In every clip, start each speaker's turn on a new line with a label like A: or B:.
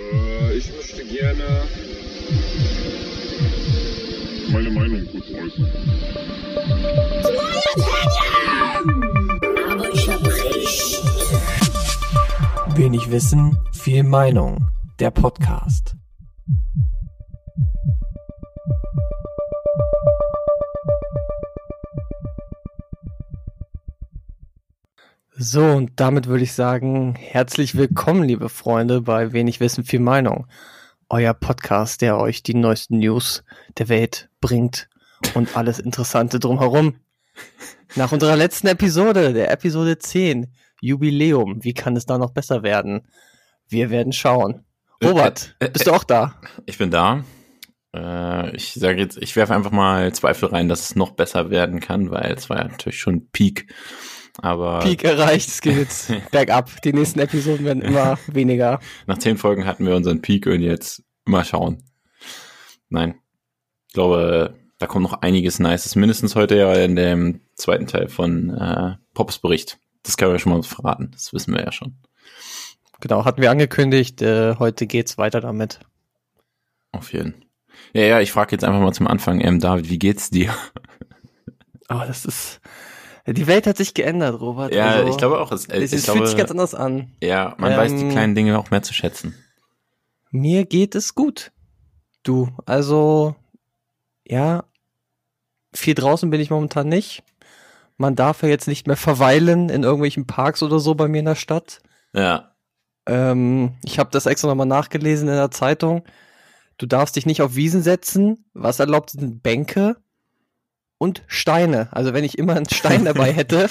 A: Äh, ich möchte gerne
B: meine Meinung kurz äußern.
C: Aber ich hab recht.
D: Wenig Wissen, viel Meinung. Der Podcast. So, und damit würde ich sagen, herzlich willkommen, liebe Freunde, bei Wenig Wissen, viel Meinung. Euer Podcast, der euch die neuesten News der Welt bringt und alles Interessante drumherum. Nach unserer letzten Episode, der Episode 10, Jubiläum, wie kann es da noch besser werden? Wir werden schauen. Robert,
E: Äh, äh,
D: bist du auch da?
E: Ich bin da. Äh, ich sage jetzt, ich werfe einfach mal Zweifel rein, dass es noch besser werden kann, weil es war ja natürlich schon Peak. Aber
D: Peak erreicht, es geht jetzt bergab. Die nächsten Episoden werden immer weniger.
E: nach zehn Folgen hatten wir unseren Peak und jetzt mal schauen. Nein. Ich glaube, da kommt noch einiges Nices. Mindestens heute ja in dem zweiten Teil von äh, Pops Bericht. Das können wir schon mal verraten. Das wissen wir ja schon.
D: Genau, hatten wir angekündigt. Äh, heute geht's weiter damit.
E: Auf jeden. Ja, ja, ich frage jetzt einfach mal zum Anfang, ähm, David, wie geht's dir?
D: Aber das ist. Die Welt hat sich geändert, Robert.
E: Ja,
D: Also,
E: ich glaube auch, es,
D: Es, es
E: glaube,
D: fühlt sich ganz anders an.
E: ja, man weiß die
D: Ähm,
E: kleinen Dinge auch mehr zu schätzen.
D: Mir geht es gut. Du, also, ja, viel draußen bin ich momentan nicht. Man darf ja jetzt nicht mehr verweilen in irgendwelchen Parks oder so bei mir in der Stadt.
E: Ja,
D: Ähm, ich habe das extra nochmal nachgelesen in der Zeitung. Du darfst dich nicht auf Wiesen setzen. Was erlaubt sind Bänke und Steine. Also wenn ich immer einen Stein dabei hätte,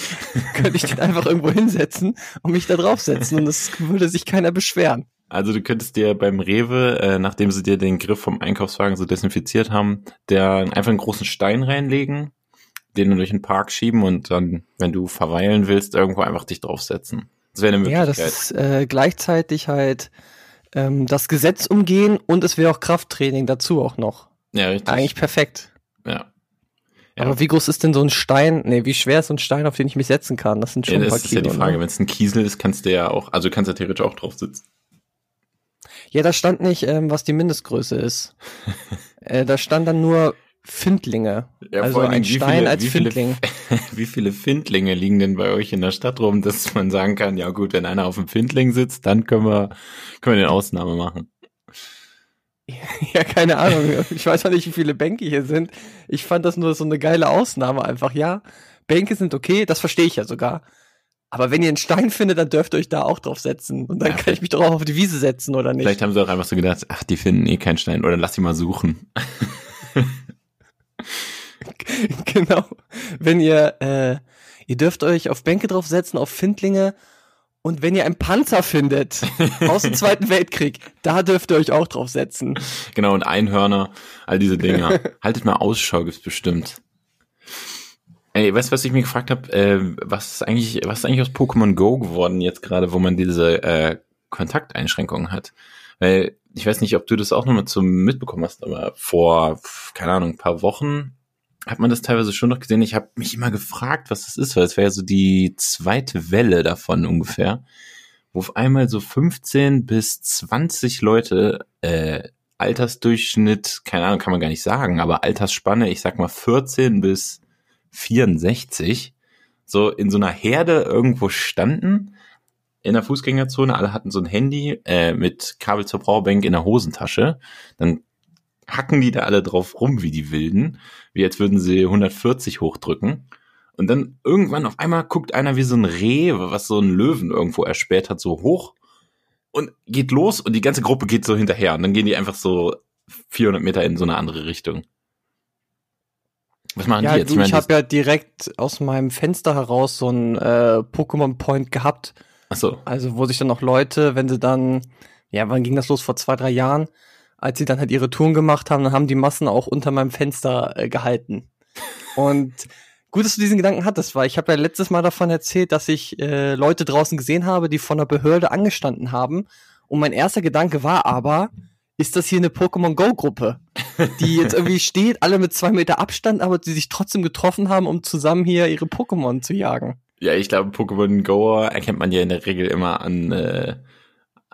D: könnte ich den einfach irgendwo hinsetzen und mich da draufsetzen und es würde sich keiner beschweren.
E: Also du könntest dir beim Rewe, äh, nachdem sie dir den Griff vom Einkaufswagen so desinfiziert haben, der einfach einen großen Stein reinlegen, den du durch den Park schieben und dann, wenn du verweilen willst, irgendwo einfach dich draufsetzen. Das wäre eine
D: Ja,
E: Möglichkeit.
D: das ist äh, gleichzeitig halt ähm, das Gesetz umgehen und es wäre auch Krafttraining dazu auch noch.
E: ja, richtig.
D: Eigentlich perfekt.
E: Ja.
D: Aber wie groß ist denn so ein Stein? Nee, wie schwer ist so ein Stein, auf den ich mich setzen kann? Das sind schon
E: ja,
D: ein paar
E: das ist ja
D: Kilo.
E: die Frage.
D: ne?
E: Wenn es ein Kiesel ist, kannst du ja auch, also du kannst ja theoretisch auch drauf sitzen.
D: Ja, da stand nicht, ähm, was die Mindestgröße ist. äh, da stand dann nur Findlinge.
E: Ja,
D: also ein Stein
E: viele-
D: als
E: wie viele-
D: Findling.
E: Wie viele Findlinge liegen denn bei euch in der Stadt rum, dass man sagen kann, ja gut, wenn einer auf dem Findling sitzt, dann können wir, können wir eine Ausnahme machen.
D: ja, keine Ahnung. Ich weiß auch nicht, wie viele Bänke hier sind. Ich fand das nur so eine geile Ausnahme einfach. Ja, Bänke sind okay, das verstehe ich ja sogar. Aber wenn ihr einen Stein findet, dann dürft ihr euch da auch drauf setzen. Und dann
E: Ja,
D: kann ich mich doch auch auf die Wiese setzen, oder nicht?
E: Vielleicht haben sie auch einfach so gedacht, ach, die finden eh keinen Stein oder lass sie mal suchen.
D: genau. Wenn ihr, äh, ihr dürft euch auf Bänke draufsetzen, auf Findlinge. Und wenn ihr einen Panzer findet aus dem Zweiten Weltkrieg, da dürft ihr euch auch draufsetzen.
E: Genau, und Einhörner, all diese Dinger. Haltet mal Ausschau, gibt's bestimmt. Ey, weißt du, was ich mir gefragt habe? Äh, was ist eigentlich, was ist eigentlich aus Pokémon Go geworden jetzt gerade, wo man diese äh, Kontakteinschränkungen hat? Weil ich weiß nicht, ob du das auch nochmal zum mitbekommen hast, aber vor, keine Ahnung, ein paar Wochen hat man das teilweise schon noch gesehen. Ich habe mich immer gefragt, was das ist, weil es wäre ja so die zweite Welle davon ungefähr, wo auf einmal so 15 bis 20 Leute äh, Altersdurchschnitt, keine Ahnung, kann man gar nicht sagen, aber Altersspanne, ich sag mal 14 bis 64, so in so einer Herde irgendwo standen, in der Fußgängerzone, alle hatten so ein Handy äh, mit Kabel zur Powerbank in der Hosentasche, dann hacken die da alle drauf rum wie die Wilden, wie als würden sie 140 hochdrücken. Und dann irgendwann auf einmal guckt einer wie so ein Reh, was so einen Löwen irgendwo erspäht hat, so hoch und geht los und die ganze Gruppe geht so hinterher und dann gehen die einfach so 400 Meter in so eine andere Richtung. Was machen
D: Ja,
E: die jetzt?
D: du, ich
E: meine,
D: habe ja direkt aus meinem Fenster heraus so ein äh, Pokémon Point gehabt.
E: das- Achso,
D: Also wo sich dann noch Leute, wenn sie dann, ja, wann ging das los? Vor zwei, drei Jahren, als sie dann halt ihre Touren gemacht haben, dann haben die Massen auch unter meinem Fenster äh, gehalten. Und gut, dass du diesen Gedanken hattest, weil ich habe ja letztes Mal davon erzählt, dass ich äh, Leute draußen gesehen habe, die von der Behörde angestanden haben. Und mein erster Gedanke war aber, ist das hier eine Pokémon Go Gruppe, die jetzt irgendwie steht, alle mit zwei Meter Abstand, aber die sich trotzdem getroffen haben, um zusammen hier ihre Pokémon zu jagen.
E: Ja, ich glaube, Pokémon Go erkennt man ja in der Regel immer an, äh,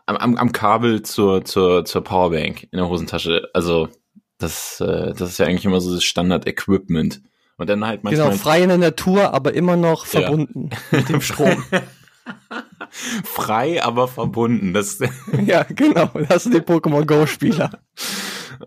E: am, am, am Kabel zur, zur, zur Powerbank in der Hosentasche. Also, das, äh, das ist ja eigentlich immer so das Standard-Equipment. Und dann halt manchmal.
D: Genau, frei in der Natur, aber immer noch verbunden mit dem Strom.
E: frei, aber verbunden. Das,
D: ja, genau. Das sind die Pokémon Go-Spieler.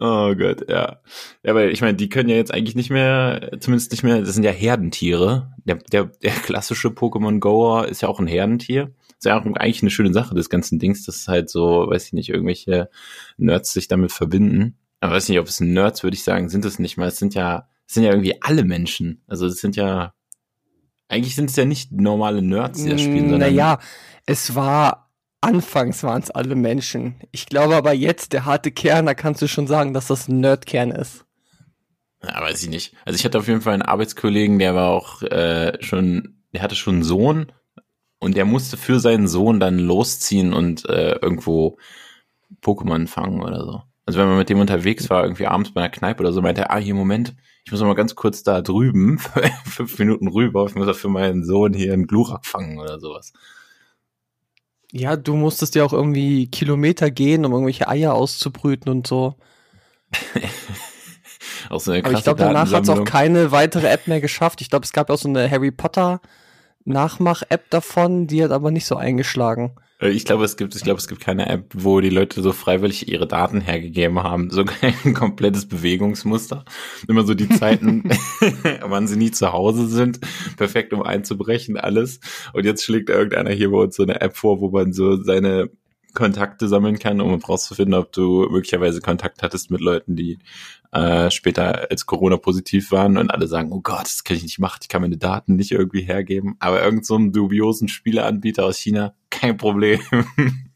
E: oh Gott, ja. Ja, aber ich meine, die können ja jetzt eigentlich nicht mehr, zumindest nicht mehr, das sind ja Herdentiere. Der, der, der klassische Pokémon Goer ist ja auch ein Herdentier. Ist ja auch eigentlich eine schöne Sache des ganzen Dings, dass halt so, weiß ich nicht, irgendwelche Nerds sich damit verbinden. Aber weiß nicht, ob es Nerds, würde ich sagen, sind es nicht mal. Es sind ja, es sind ja irgendwie alle Menschen. Also es sind ja, eigentlich sind es ja nicht normale Nerds, die das spielen, sondern.
D: Naja, es war, anfangs waren es alle Menschen. Ich glaube aber jetzt, der harte Kern, da kannst du schon sagen, dass das ein Nerdkern ist.
E: Ja, weiß ich nicht. Also ich hatte auf jeden Fall einen Arbeitskollegen, der war auch äh, schon, der hatte schon einen Sohn und der musste für seinen Sohn dann losziehen und äh, irgendwo Pokémon fangen oder so. Also wenn man mit dem unterwegs war, irgendwie abends bei einer Kneipe oder so, meinte er, ah, hier, Moment, ich muss noch mal ganz kurz da drüben, fünf Minuten rüber, ich muss für meinen Sohn hier einen Glurak fangen oder sowas.
D: Ja, du musstest ja auch irgendwie Kilometer gehen, um irgendwelche Eier auszubrüten und so.
E: auch so eine
D: Aber ich glaube, danach hat es auch keine weitere App mehr geschafft. Ich glaube, es gab auch so eine Harry Potter Nachmach-App davon, die hat aber nicht so eingeschlagen.
E: Äh, ich glaube, es gibt, ich glaube, es gibt keine App, wo die Leute so freiwillig ihre Daten hergegeben haben. Sogar ein komplettes Bewegungsmuster. Immer so die Zeiten, wann sie nie zu Hause sind. Perfekt, um einzubrechen, alles. Und jetzt schlägt irgendeiner hier bei uns so eine App vor, wo man so seine Kontakte sammeln kann, um herauszufinden, ob du möglicherweise Kontakt hattest mit Leuten, die äh, später als Corona positiv waren und alle sagen, oh Gott, das kann ich nicht machen, ich kann meine Daten nicht irgendwie hergeben. Aber irgend so einen dubiosen Spieleanbieter aus China, kein Problem.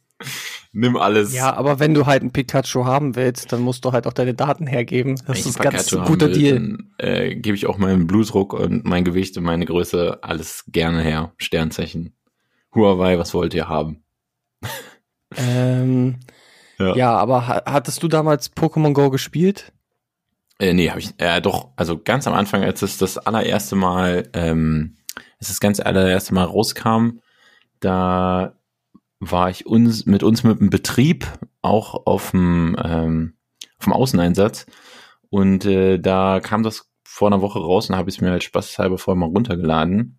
E: Nimm alles.
D: Ja, aber wenn du halt ein Pikachu haben willst, dann musst du halt auch deine Daten hergeben. Das ist ein ganz guter will, Deal. Dann,
E: äh, gebe ich auch meinen Blutdruck und mein Gewicht und meine Größe alles gerne her. Sternzeichen. Huawei, was wollt ihr haben?
D: Ähm, ja. ja, aber hattest du damals Pokémon Go gespielt?
E: Äh, nee, habe ich, äh, doch, also ganz am Anfang, als es das allererste Mal, ähm, als das ganze allererste Mal rauskam, da war ich uns, mit uns mit dem Betrieb auch auf dem, ähm, vom Außeneinsatz und äh, da kam das vor einer Woche raus und habe ich es mir halt spaßhalber vorher mal runtergeladen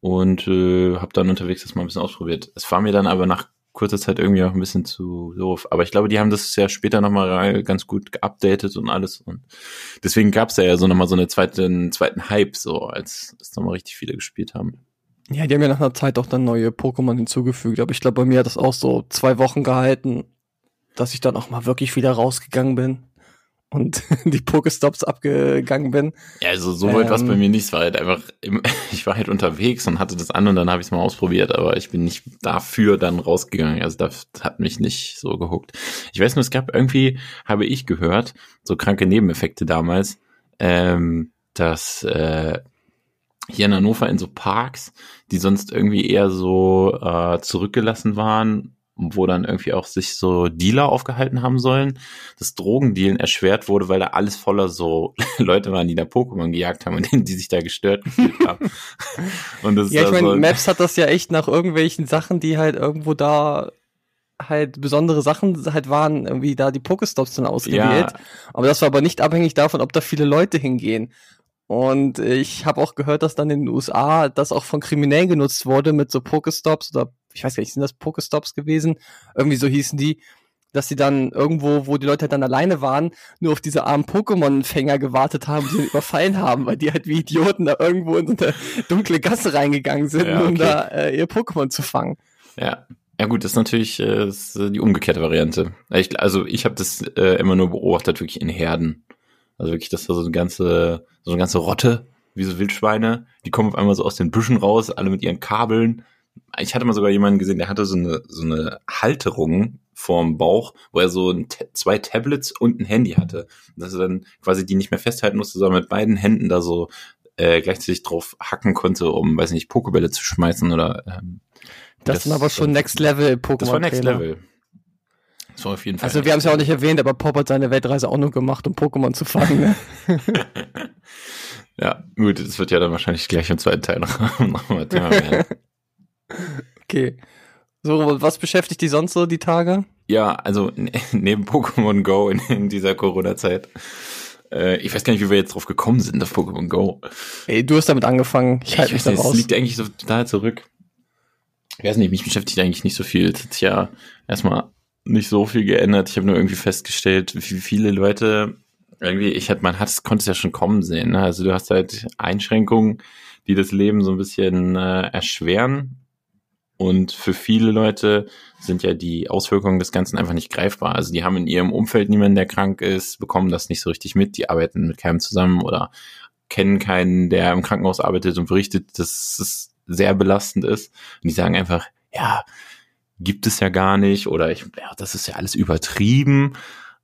E: und äh, habe dann unterwegs das mal ein bisschen ausprobiert. Es war mir dann aber nach kurzer Zeit irgendwie auch ein bisschen zu doof. Aber ich glaube, die haben das ja später nochmal ganz gut geupdatet und alles. Und deswegen gab es ja so nochmal so eine zweite, zweiten Hype, so als es nochmal richtig viele gespielt haben.
D: Ja, die haben ja nach einer Zeit auch dann neue Pokémon hinzugefügt. Aber ich glaube, bei mir hat das auch so zwei Wochen gehalten, dass ich dann auch mal wirklich wieder rausgegangen bin und die Pokestops abgegangen bin.
E: Ja, also so weit ähm, was bei mir nicht. Es war halt einfach, im, ich war halt unterwegs und hatte das an und dann habe ich es mal ausprobiert, aber ich bin nicht dafür dann rausgegangen. Also das hat mich nicht so gehuckt. Ich weiß nur, es gab irgendwie, habe ich gehört, so kranke Nebeneffekte damals, ähm, dass äh, hier in Hannover in so Parks, die sonst irgendwie eher so äh, zurückgelassen waren, wo dann irgendwie auch sich so Dealer aufgehalten haben sollen, das Drogendealen erschwert wurde, weil da alles voller so Leute waren, die da Pokémon gejagt haben und die sich da gestört gefühlt haben.
D: und das ja, ich meine, so Maps hat das ja echt nach irgendwelchen Sachen, die halt irgendwo da halt besondere Sachen halt waren, irgendwie da die Pokestops dann ausgewählt. Ja. Aber das war aber nicht abhängig davon, ob da viele Leute hingehen. Und ich habe auch gehört, dass dann in den USA das auch von Kriminellen genutzt wurde mit so Pokestops oder ich weiß gar nicht, sind das Pokestops gewesen? Irgendwie so hießen die, dass sie dann irgendwo, wo die Leute halt dann alleine waren, nur auf diese armen Pokémon-Fänger gewartet haben, die sie überfallen haben, weil die halt wie Idioten da irgendwo in so eine dunkle Gasse reingegangen sind, ja, okay. um da äh, ihr Pokémon zu fangen.
E: Ja. Ja gut, das ist natürlich äh, das ist die umgekehrte Variante. Ich, also ich habe das äh, immer nur beobachtet, wirklich in Herden. Also wirklich, dass da so eine ganze, so eine ganze Rotte, wie so Wildschweine, die kommen auf einmal so aus den Büschen raus, alle mit ihren Kabeln. Ich hatte mal sogar jemanden gesehen, der hatte so eine, so eine Halterung vorm Bauch, wo er so ein, zwei Tablets und ein Handy hatte. Dass er dann quasi die nicht mehr festhalten musste, sondern mit beiden Händen da so äh, gleichzeitig drauf hacken konnte, um, weiß nicht, Pokebälle zu schmeißen oder ähm,
D: das, das sind aber schon Next Level Pokémon.
E: Das war Next Level. Das war auf jeden Fall.
D: Also wir haben es ja auch nicht erwähnt, aber Pop hat seine Weltreise auch nur gemacht, um Pokémon zu fangen. Ne?
E: ja, gut, das wird ja dann wahrscheinlich gleich im zweiten Teil noch, noch mal Thema werden.
D: okay. So, was beschäftigt die sonst so die Tage?
E: Ja, also ne- neben Pokémon Go in, in dieser Corona-Zeit. Äh, ich weiß gar nicht, wie wir jetzt drauf gekommen sind auf Pokémon Go.
D: Ey, du hast damit angefangen. Ich halte mich
E: weiß
D: da
E: nicht, es
D: raus.
E: liegt eigentlich so total zurück. Ich weiß nicht, mich beschäftigt eigentlich nicht so viel. Es hat sich ja erstmal nicht so viel geändert. Ich habe nur irgendwie festgestellt, wie viele Leute irgendwie, ich hatte, man hat, konnte es ja schon kommen sehen. Ne? Also du hast halt Einschränkungen, die das Leben so ein bisschen äh, erschweren. Und für viele Leute sind ja die Auswirkungen des Ganzen einfach nicht greifbar. Also die haben in ihrem Umfeld niemanden, der krank ist, bekommen das nicht so richtig mit, die arbeiten mit keinem zusammen oder kennen keinen, der im Krankenhaus arbeitet und berichtet, dass es sehr belastend ist. Und die sagen einfach, ja, gibt es ja gar nicht oder ich, ja, das ist ja alles übertrieben.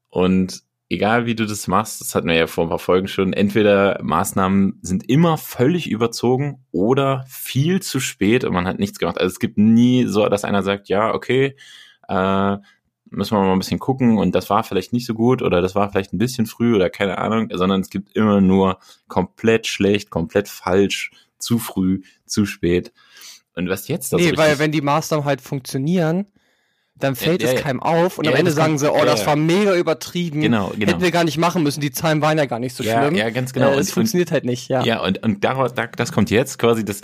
E: Und egal wie du das machst, das hatten wir ja vor ein paar Folgen schon, entweder Maßnahmen sind immer völlig überzogen oder viel zu spät und man hat nichts gemacht. Also es gibt nie so, dass einer sagt, ja, okay, äh, müssen wir mal ein bisschen gucken und das war vielleicht nicht so gut oder das war vielleicht ein bisschen früh oder keine Ahnung, sondern es gibt immer nur komplett schlecht, komplett falsch, zu früh, zu spät. Und was jetzt das
D: Nee,
E: richtig-
D: weil wenn die Maßnahmen halt funktionieren, dann fällt
E: Ja,
D: es
E: ja.
D: keinem auf und
E: Ja,
D: am Ende sagen sie, oh, das war mega übertrieben.
E: Genau, genau.
D: Hätten wir gar nicht machen müssen, die Zahlen waren ja gar nicht so schlimm.
E: ja, ganz genau.
D: Äh,
E: Und-
D: es funktioniert halt nicht, ja.
E: Ja, und, und daraus, da, das kommt jetzt quasi, dass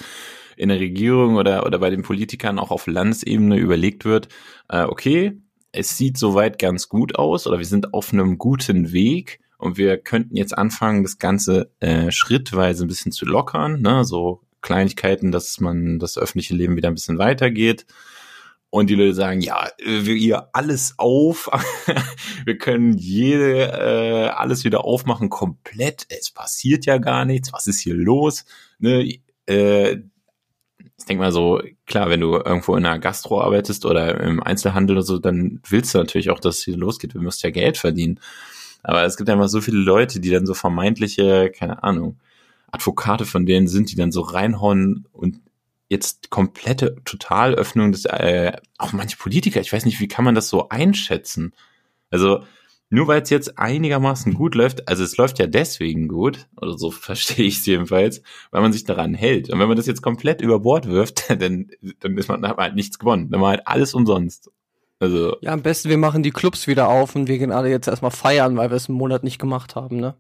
E: in der Regierung oder, oder bei den Politikern auch auf Landesebene überlegt wird, äh, okay, es sieht soweit ganz gut aus oder wir sind auf einem guten Weg und wir könnten jetzt anfangen, das Ganze äh, schrittweise ein bisschen zu lockern, ne? so Kleinigkeiten, dass man das öffentliche Leben wieder ein bisschen weitergeht. Und die Leute sagen, ja, wir ihr alles auf, wir können jede äh, alles wieder aufmachen komplett. Es passiert ja gar nichts. Was ist hier los? Ne? Äh, ich denke mal so, klar, wenn du irgendwo in einer Gastro arbeitest oder im Einzelhandel oder so, dann willst du natürlich auch, dass es hier losgeht. Du musst ja Geld verdienen. Aber es gibt einfach so viele Leute, die dann so vermeintliche, keine Ahnung, Advokate von denen sind, die dann so reinhauen und jetzt komplette Totalöffnung des, äh, auch manche Politiker, ich weiß nicht, wie kann man das so einschätzen? Also, nur weil es jetzt einigermaßen gut läuft, also es läuft ja deswegen gut, oder so verstehe ich es jedenfalls, weil man sich daran hält. Und wenn man das jetzt komplett über Bord wirft, dann, dann ist man, dann hat man halt nichts gewonnen. Dann war halt alles umsonst. Also,
D: Ja, am besten wir machen die Clubs wieder auf und wir gehen alle jetzt erstmal feiern, weil wir es einen Monat nicht gemacht haben, ne?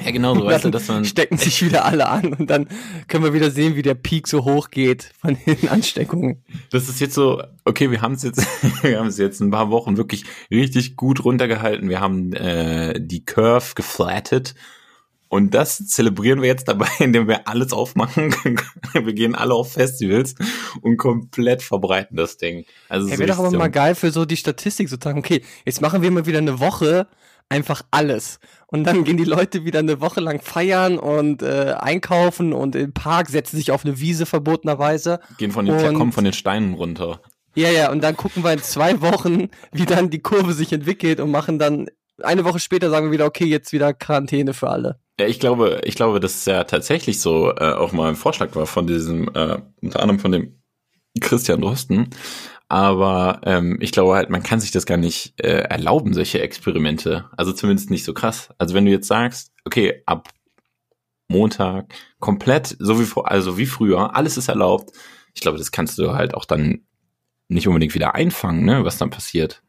E: Ja genau, so weißt du, dass man,
D: stecken sich wieder alle an und dann können wir wieder sehen, wie der Peak so hoch geht von den Ansteckungen.
E: das ist jetzt so, okay, wir haben es jetzt, wir haben es jetzt ein paar Wochen wirklich richtig gut runtergehalten. Wir haben äh, die Curve geflattet. Und das zelebrieren wir jetzt dabei, indem wir alles aufmachen. wir gehen alle auf Festivals und komplett verbreiten das Ding. Also
D: Ja, wäre doch aber mal geil für so die Statistik sozusagen. Okay, jetzt machen wir mal wieder eine Woche einfach alles. Und dann gehen die Leute wieder eine Woche lang feiern und äh, einkaufen und im Park setzen sich auf eine Wiese verbotenerweise.
E: gehen von den,
D: Und-
E: kommen von den Steinen runter.
D: Ja, ja, und dann gucken wir in zwei Wochen, wie dann die Kurve sich entwickelt und machen dann eine Woche später sagen wir wieder, okay, jetzt wieder Quarantäne für alle.
E: Ja, ich glaube, ich glaube, dass es ja tatsächlich so äh, auch mal ein Vorschlag war von diesem, äh, unter anderem von dem Christian Drosten. Aber ähm, ich glaube halt, man kann sich das gar nicht äh, erlauben, solche Experimente. Also zumindest nicht so krass. Also wenn du jetzt sagst, okay, ab Montag komplett, so wie vor, also wie früher, alles ist erlaubt. Ich glaube, das kannst du halt auch dann nicht unbedingt wieder einfangen, ne, was dann passiert.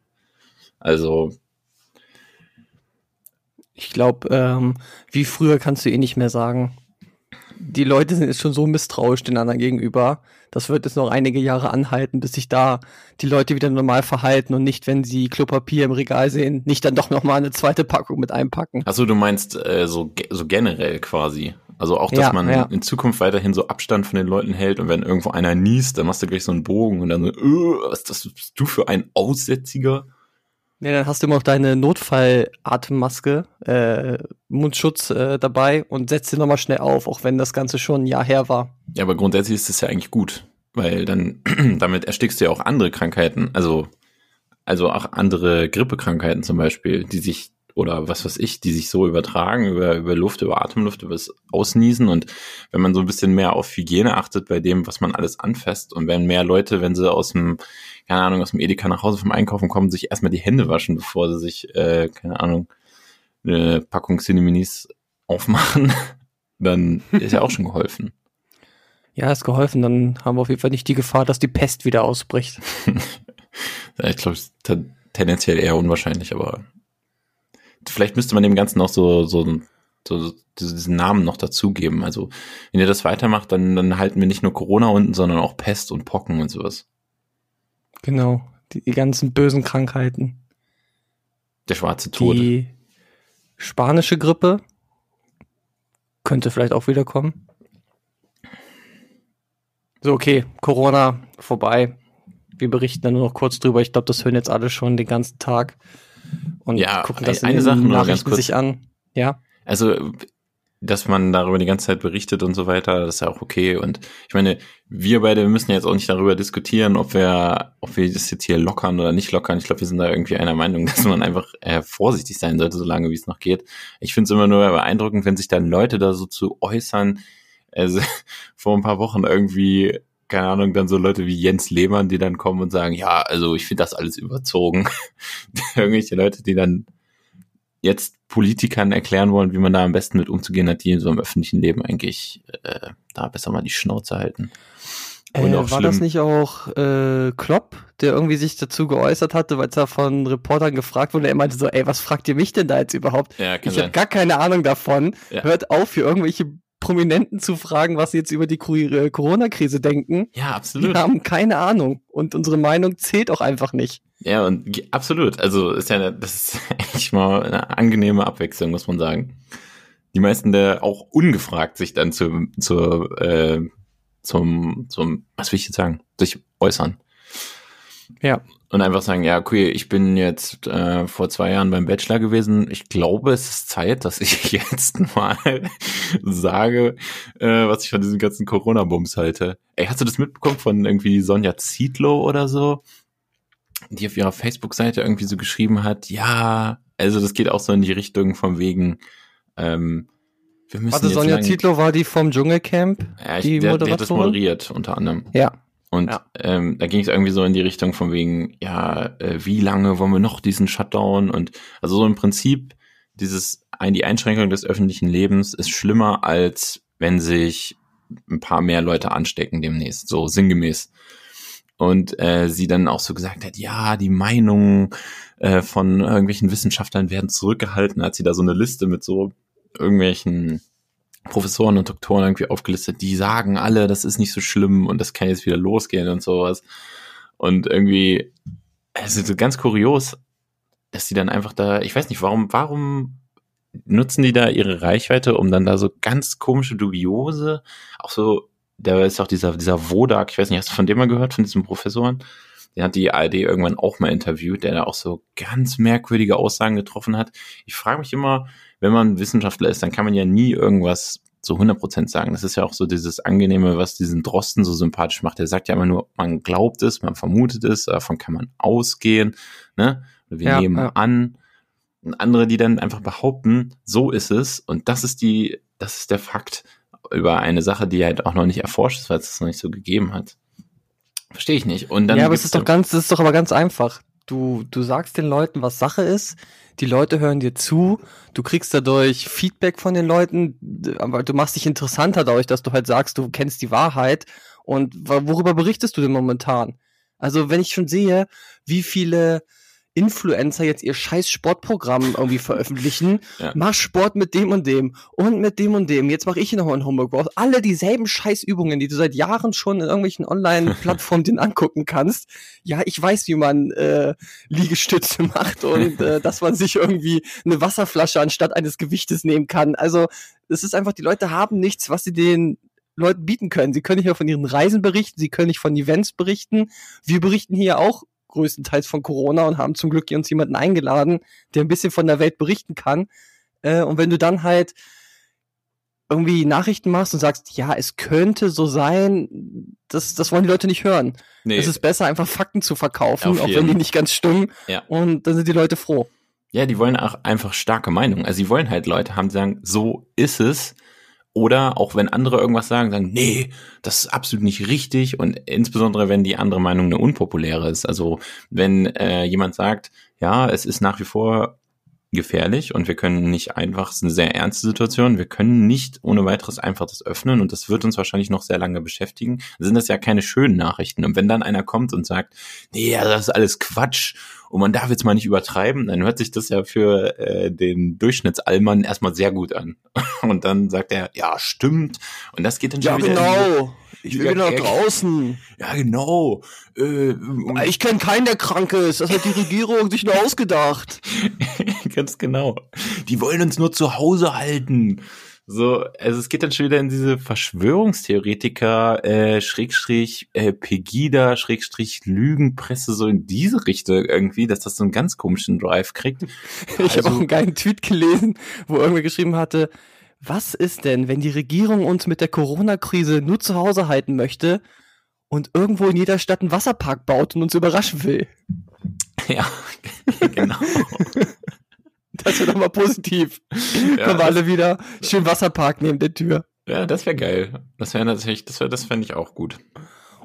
E: Also
D: Ich glaube, ähm, wie früher kannst du eh nicht mehr sagen. Die Leute sind jetzt schon so misstrauisch den anderen gegenüber. Das wird jetzt noch einige Jahre anhalten, bis sich da die Leute wieder normal verhalten und nicht, wenn sie Klopapier im Regal sehen, nicht dann doch noch mal eine zweite Packung mit einpacken.
E: Achso, du meinst äh, so, so generell quasi. Also auch, dass
D: Ja,
E: man
D: ja.
E: in Zukunft weiterhin so Abstand von den Leuten hält und wenn irgendwo einer niest, dann machst du gleich so einen Bogen und dann so, äh, was das bist du für ein Aussätziger?
D: Ja, dann hast du immer noch deine Notfallatemmaske, äh, Mundschutz äh, dabei und setzt sie nochmal schnell auf, auch wenn das Ganze schon ein Jahr her war.
E: Ja, aber grundsätzlich ist das ja eigentlich gut, weil dann damit erstickst du ja auch andere Krankheiten, also also auch andere Grippekrankheiten zum Beispiel, die sich oder was weiß ich, die sich so übertragen über über Luft, über Atemluft, über das Ausniesen und wenn man so ein bisschen mehr auf Hygiene achtet bei dem, was man alles anfasst und wenn mehr Leute, wenn sie aus dem keine Ahnung aus dem Edeka nach Hause vom Einkaufen kommen, sich erstmal die Hände waschen, bevor sie sich äh, keine Ahnung eine Packung Cineminis aufmachen, dann ist ja auch schon geholfen.
D: Ja, ist geholfen. Dann haben wir auf jeden Fall nicht die Gefahr, dass die Pest wieder ausbricht.
E: Ich glaube, tendenziell eher unwahrscheinlich, aber vielleicht müsste man dem Ganzen auch so, so, so diesen Namen noch dazugeben. Also, wenn ihr das weitermacht, dann, dann halten wir nicht nur Corona unten, sondern auch Pest und Pocken und sowas.
D: Genau, die, die ganzen bösen Krankheiten.
E: Der schwarze Tod.
D: Die spanische Grippe könnte vielleicht auch wiederkommen. So, okay, Corona vorbei. Wir berichten dann nur noch kurz drüber. Ich glaube, das hören jetzt alle schon den ganzen Tag und
E: Ja,
D: gucken das
E: eine
D: in
E: Sache nur ganz kurz.
D: sich an. Ja,
E: Also, dass man darüber die ganze Zeit berichtet und so weiter, das ist ja auch okay. Und ich meine, wir beide müssen jetzt auch nicht darüber diskutieren, ob wir, ob wir das jetzt hier lockern oder nicht lockern. Ich glaube, wir sind da irgendwie einer Meinung, dass man einfach äh, vorsichtig sein sollte, solange wie es noch geht. Ich finde es immer nur beeindruckend, wenn sich dann Leute da so zu äußern. Also, vor ein paar Wochen irgendwie, keine Ahnung, dann so Leute wie Jens Lehmann, die dann kommen und sagen, ja, also ich finde das alles überzogen. Irgendwelche Leute, die dann jetzt Politikern erklären wollen, wie man da am besten mit umzugehen hat, die in so einem öffentlichen Leben eigentlich äh, da besser mal die Schnauze halten. Und
D: äh,
E: auch
D: war das
E: schlimm.
D: nicht auch äh, Klopp, der irgendwie sich dazu geäußert hatte, weil es da von Reportern gefragt wurde? Er meinte so, ey, was fragt ihr mich denn da jetzt überhaupt?
E: Ja,
D: Ich habe gar keine Ahnung davon.
E: Ja.
D: Hört auf, hier irgendwelche Prominenten zu fragen, was sie jetzt über die äh, Corona-Krise denken.
E: Ja, absolut.
D: haben keine Ahnung und unsere Meinung zählt auch einfach nicht.
E: Ja, und absolut. Also ist ja, das ist echt mal eine angenehme Abwechslung, muss man sagen. Die meisten der auch ungefragt sich dann zu, zu äh, zum, zum, was will ich jetzt sagen, sich äußern.
D: Ja.
E: Und einfach sagen, ja, okay, ich bin jetzt äh, vor zwei Jahren beim Bachelor gewesen. Ich glaube, es ist Zeit, dass ich jetzt mal sage, äh, was ich von diesem ganzen Corona-Bums halte. Ey, hast du das mitbekommen von irgendwie Sonja Zietlow oder so? Die auf ihrer Facebook-Seite irgendwie so geschrieben hat, ja, also das geht auch so in die Richtung von wegen, ähm, wir müssen
D: Warte, Sonja Zietlow war die vom Dschungelcamp?
E: ja, ich,
D: die
E: der, der hat das moderiert, unter anderem.
D: Ja.
E: Und
D: Ja.
E: ähm, da ging es irgendwie so in die Richtung von wegen, ja, äh, wie lange wollen wir noch diesen Shutdown? Und also so im Prinzip, dieses ein, die Einschränkung des öffentlichen Lebens ist schlimmer, als wenn sich ein paar mehr Leute anstecken demnächst, so sinngemäß. Und äh, sie dann auch so gesagt hat, ja, die Meinungen äh, von irgendwelchen Wissenschaftlern werden zurückgehalten, hat sie da so eine Liste mit so irgendwelchen Professoren und Doktoren irgendwie aufgelistet, die sagen alle, das ist nicht so schlimm und das kann jetzt wieder losgehen und sowas. Und irgendwie, es ist so ganz kurios, dass die dann einfach da, ich weiß nicht, warum, warum nutzen die da ihre Reichweite, um dann da so ganz komische, dubiose, auch so, da ist auch dieser, dieser Wodak, ich weiß nicht, hast du von dem mal gehört, von diesem Professoren? Den hat die ARD irgendwann auch mal interviewt, der da auch so ganz merkwürdige Aussagen getroffen hat. Ich frage mich immer, wenn man Wissenschaftler ist, dann kann man ja nie irgendwas so 100% sagen. Das ist ja auch so dieses Angenehme, was diesen Drosten so sympathisch macht. Der sagt ja immer nur, man glaubt es, man vermutet es, davon kann man ausgehen, ne? Wir
D: Ja,
E: nehmen
D: ja.
E: an. Und andere, die dann einfach behaupten, so ist es und das ist die, das ist der Fakt über eine Sache, die halt auch noch nicht erforscht ist, weil es das noch nicht so gegeben hat. Verstehe ich nicht. Und dann
D: ja, aber es ist doch ganz, es ist doch aber ganz einfach. Du, du sagst den Leuten, was Sache ist. Die Leute hören dir zu. Du kriegst dadurch Feedback von den Leuten. Aber du machst dich interessanter dadurch, dass du halt sagst, du kennst die Wahrheit. Und worüber berichtest du denn momentan? Also, wenn ich schon sehe, wie viele Influencer jetzt ihr scheiß Sportprogramm irgendwie veröffentlichen.
E: Ja.
D: Mach Sport mit dem und dem und mit dem und dem. Jetzt mache ich hier nochmal ein Homework. Hast alle dieselben Scheißübungen, die du seit Jahren schon in irgendwelchen Online-Plattformen dir angucken kannst. Ja, ich weiß, wie man äh, Liegestütze macht und äh, dass man sich irgendwie eine Wasserflasche anstatt eines Gewichtes nehmen kann. Also es ist einfach, die Leute haben nichts, was sie den Leuten bieten können. Sie können nicht mehr von ihren Reisen berichten, sie können nicht von Events berichten. Wir berichten hier auch größtenteils von Corona und haben zum Glück uns jemanden eingeladen, der ein bisschen von der Welt berichten kann. Äh, und wenn du dann halt irgendwie Nachrichten machst und sagst, ja, es könnte so sein, das, das wollen die Leute nicht hören.
E: nee,
D: Es ist besser, einfach Fakten zu verkaufen,
E: Auf
D: auch
E: jeden.
D: wenn die nicht ganz stimmen.
E: Ja.
D: Und dann sind die Leute froh.
E: Ja, die wollen auch einfach starke Meinungen. Also sie wollen halt Leute haben, die sagen, so ist es. Oder auch wenn andere irgendwas sagen, sagen, nee, das ist absolut nicht richtig. Und insbesondere, wenn die andere Meinung eine unpopuläre ist. Also wenn äh, jemand sagt, ja, es ist nach wie vor gefährlich und wir können nicht einfach, es ist eine sehr ernste Situation, wir können nicht ohne weiteres einfach das öffnen und das wird uns wahrscheinlich noch sehr lange beschäftigen. Dann sind das ja keine schönen Nachrichten. Und wenn dann einer kommt und sagt, nee, ja, das ist alles Quatsch und man darf jetzt mal nicht übertreiben, dann hört sich das ja für äh, den Durchschnittsallmann erstmal sehr gut an. Und dann sagt er, ja, stimmt. Und das geht dann schon
D: Ja,
E: wieder in
D: genau. Ich will
E: Ja,
D: wieder nach draußen.
E: Ja, genau. Äh,
D: Ich kenne keinen, der krank ist. Das hat die Regierung sich nur ausgedacht.
E: Ganz genau. Die wollen uns nur zu Hause halten. So, also es geht dann schon wieder in diese Verschwörungstheoretiker, äh, Schrägstrich, äh, Pegida, Schrägstrich, Lügenpresse, so in diese Richtung irgendwie, dass das so einen ganz komischen Drive kriegt.
D: Ich habe
E: Also-
D: auch einen geilen Tweet gelesen, wo irgendwer geschrieben hatte, was ist denn, wenn die Regierung uns mit der Corona-Krise nur zu Hause halten möchte und irgendwo in jeder Stadt einen Wasserpark baut und uns überraschen will?
E: Ja, genau.
D: Das wäre doch mal positiv.
E: Ja,
D: wir
E: das-
D: alle wieder schön Wasserpark neben der Tür.
E: Ja, das wäre geil. Das wäre natürlich, das wäre, das fände ich auch gut.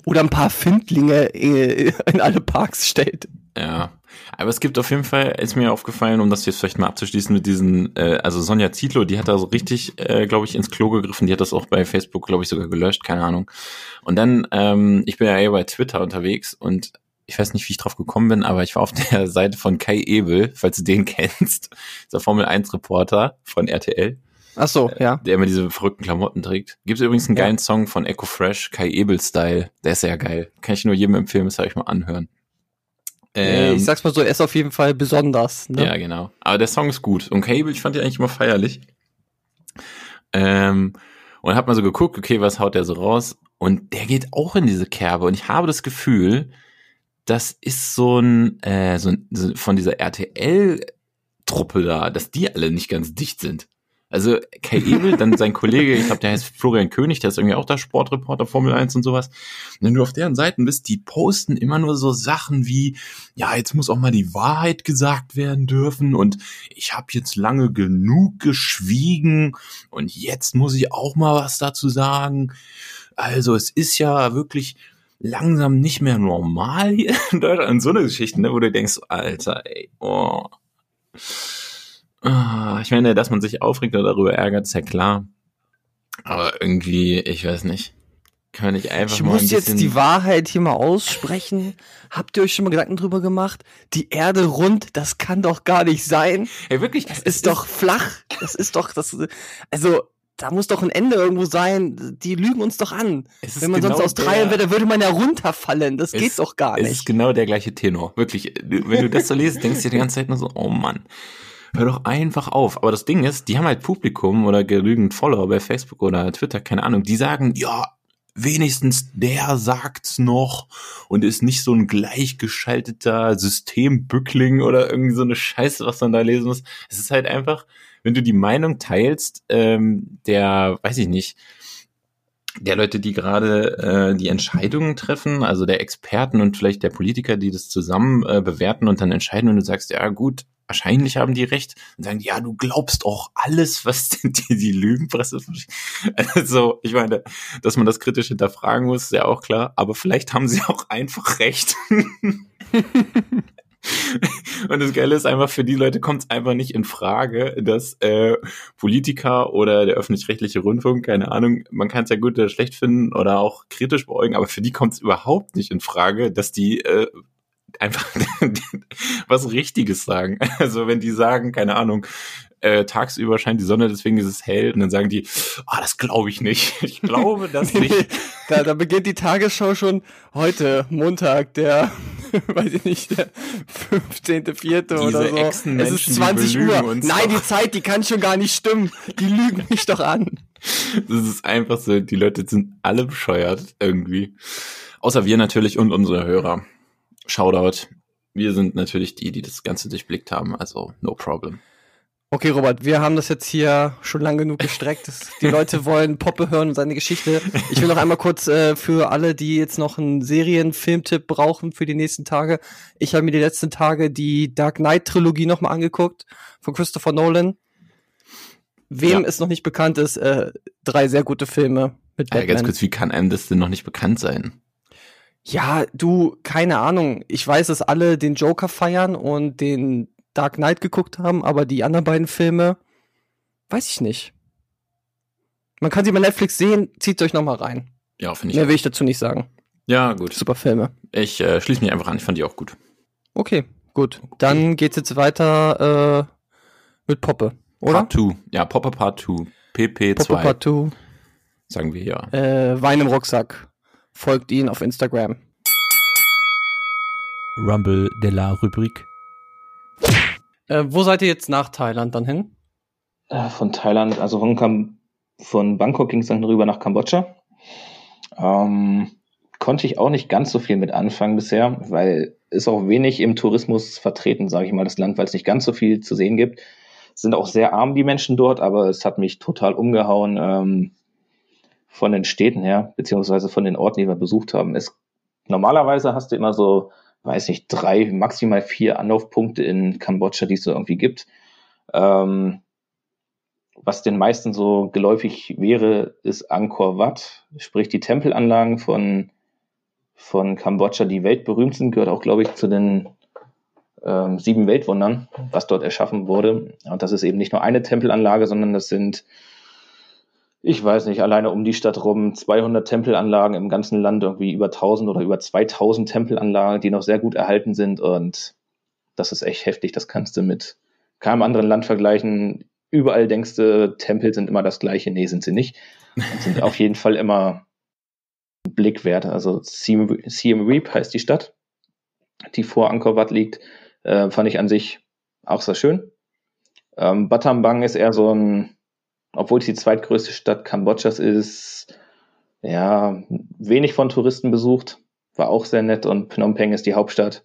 D: Oder ein paar Findlinge äh, in alle Parks stellt.
E: Ja, aber es gibt auf jeden Fall, ist mir aufgefallen, um das jetzt vielleicht mal abzuschließen mit diesen, äh, also Sonja Zietlow, die hat da so richtig, äh, glaube ich, ins Klo gegriffen, die hat das auch bei Facebook, glaube ich, sogar gelöscht, keine Ahnung. Und dann, ähm, ich bin ja eher bei Twitter unterwegs und ich weiß nicht, wie ich drauf gekommen bin, aber ich war auf der Seite von Kai Ebel, falls du den kennst, der Formel 1 Reporter von RTL,
D: Ach so, ja.
E: der immer diese verrückten Klamotten trägt. Gibt es übrigens einen
D: Ja.
E: geilen Song von Echo Fresh, Kai Ebel Style, der ist sehr geil. Kann ich nur jedem empfehlen, das soll ich mal anhören. Ähm,
D: ich sag's mal so, er ist auf jeden Fall besonders. Ne?
E: ja, genau. Aber der Song ist gut. Und Cable, ich fand den eigentlich immer feierlich. Ähm, und hab mal so geguckt, okay, was haut der so raus? Und der geht auch in diese Kerbe. Und ich habe das Gefühl, das ist so ein, äh, so ein so von dieser RTL-Truppe da, dass die alle nicht ganz dicht sind. Also Kai Ebel, dann sein Kollege, ich glaube, der heißt Florian König, der ist irgendwie auch der Sportreporter Formel 1 und sowas. Und wenn du auf deren Seiten bist, die posten immer nur so Sachen wie, ja, jetzt muss auch mal die Wahrheit gesagt werden dürfen und ich habe jetzt lange genug geschwiegen und jetzt muss ich auch mal was dazu sagen. Also es ist ja wirklich langsam nicht mehr normal hier in Deutschland. Und so eine Geschichte, ne, wo du denkst, Alter, ey, oh. Ich meine, dass man sich aufregt oder darüber ärgert, ist ja klar. Aber irgendwie, ich weiß nicht. Kann nicht einfach
D: Ich
E: mal
D: muss
E: ein
D: jetzt die Wahrheit hier mal aussprechen. Habt ihr euch schon mal Gedanken drüber gemacht? Die Erde rund, das kann doch gar nicht sein.
E: Ey, wirklich,
D: Das ist doch flach. Das ist doch das. Also da muss doch ein Ende irgendwo sein. Die lügen uns doch an. Wenn man sonst
E: genau
D: Australien
E: der-
D: wäre, würde man ja runterfallen. Das
E: Es-
D: geht doch gar
E: Es ist
D: nicht.
E: genau der gleiche Tenor. Wirklich. Wenn du das so liest, denkst du dir die ganze Zeit nur so, oh Mann. Hör doch einfach auf. Aber das Ding ist, die haben halt Publikum oder genügend Follower bei Facebook oder Twitter, keine Ahnung, die sagen, ja, wenigstens der sagt's noch und ist nicht so ein gleichgeschalteter Systembückling oder irgendwie so eine Scheiße, was man da lesen muss. Es ist halt einfach, wenn du die Meinung teilst, ähm, der, weiß ich nicht, der Leute, die gerade äh, die Entscheidungen treffen, also der Experten und vielleicht der Politiker, die das zusammen äh, bewerten und dann entscheiden, und du sagst, ja gut, wahrscheinlich haben die recht, dann sagen ja, du glaubst auch alles, was die, die Lügenpresse Also, ich meine, dass man das kritisch hinterfragen muss, ist ja auch klar, aber vielleicht haben sie auch einfach recht. Und das Geile ist einfach, für die Leute kommt es einfach nicht in Frage, dass äh, Politiker oder der öffentlich-rechtliche Rundfunk, keine Ahnung, man kann es ja gut oder schlecht finden oder auch kritisch beäugen, aber für die kommt es überhaupt nicht in Frage, dass die äh, einfach was Richtiges sagen. Also wenn die sagen, keine Ahnung, äh, tagsüber scheint die Sonne, deswegen ist es hell, und dann sagen die, ah, das glaube ich nicht. Ich glaube das nicht.
D: da, da beginnt die Tagesschau schon heute, Montag, der, weiß ich nicht, der 15.4. oder so. Es ist
E: die
D: 20
E: belügen
D: Uhr. Nein,
E: doch.
D: die Zeit, die kann schon gar nicht stimmen. Die lügen mich doch an.
E: Das ist einfach so, die Leute sind alle bescheuert irgendwie. Außer wir natürlich und unsere Hörer. Shoutout. Wir sind natürlich die, die das Ganze durchblickt haben, also no problem.
D: Okay, Robert, wir haben das jetzt hier schon lang genug gestreckt. Die Leute wollen Poppe hören und seine Geschichte. Ich will noch einmal kurz äh, für alle, die jetzt noch einen Serien-Filmtipp brauchen für die nächsten Tage. Ich habe mir die letzten Tage die Dark Knight-Trilogie nochmal angeguckt von Christopher Nolan. Wem
E: Ja.
D: es noch nicht bekannt ist, äh, drei sehr gute Filme mit Batman.
E: ganz kurz, wie kann einem das denn noch nicht bekannt sein?
D: Ja, du, keine Ahnung. Ich weiß, dass alle den Joker feiern und den Dark Knight geguckt haben, aber die anderen beiden Filme, weiß ich nicht. Man kann sie bei Netflix sehen, zieht euch noch mal rein.
E: Ja, finde ich.
D: Mehr
E: auch.
D: will ich dazu nicht sagen.
E: Ja, gut.
D: Super Filme.
E: Ich äh, schließe mich einfach an. Ich fand die auch gut.
D: Okay, gut. Dann geht's jetzt weiter äh, mit Poppe, oder?
E: Part 2. Ja, Popper Part 2. PP2.
D: Poppe Part 2.
E: Sagen wir ja.
D: Äh, Wein im Rucksack. Folgt ihn auf Instagram.
C: Rumble de la Rubrik.
D: Äh, wo seid ihr jetzt nach Thailand dann hin?
F: Äh, von Thailand, also von, von Bangkok ging es dann rüber nach Kambodscha. Ähm, konnte ich auch nicht ganz so viel mit anfangen bisher, weil ist auch wenig im Tourismus vertreten, sage ich mal, das Land, weil es nicht ganz so viel zu sehen gibt. Sind auch sehr arm die Menschen dort, aber es hat mich total umgehauen ähm, von den Städten her, beziehungsweise von den Orten, die wir besucht haben. Es, normalerweise hast du immer so, weiß nicht, drei, maximal vier Anlaufpunkte in Kambodscha, die es so irgendwie gibt. Ähm, was den meisten so geläufig wäre, ist Angkor Wat, sprich die Tempelanlagen von, von Kambodscha, die weltberühmt sind, gehört auch, glaube ich, zu den ähm, sieben Weltwundern, was dort erschaffen wurde. Und das ist eben nicht nur eine Tempelanlage, sondern das sind, ich weiß nicht, alleine um die Stadt rum 200 Tempelanlagen im ganzen Land, irgendwie über 1000 oder über 2000 Tempelanlagen, die noch sehr gut erhalten sind. Und das ist echt heftig. Das kannst du mit keinem anderen Land vergleichen überall denkst du, Tempel sind immer das gleiche. Nee, sind sie nicht. Und sind auf jeden Fall immer ein. Also Siem, Siem Reap heißt die Stadt, die vor Angkor Wat liegt. Äh, fand ich an sich auch sehr schön. Ähm, Battambang ist eher so ein, obwohl es die zweitgrößte Stadt Kambodschas ist, ja, wenig von Touristen besucht. War auch sehr nett und Phnom Penh ist die Hauptstadt.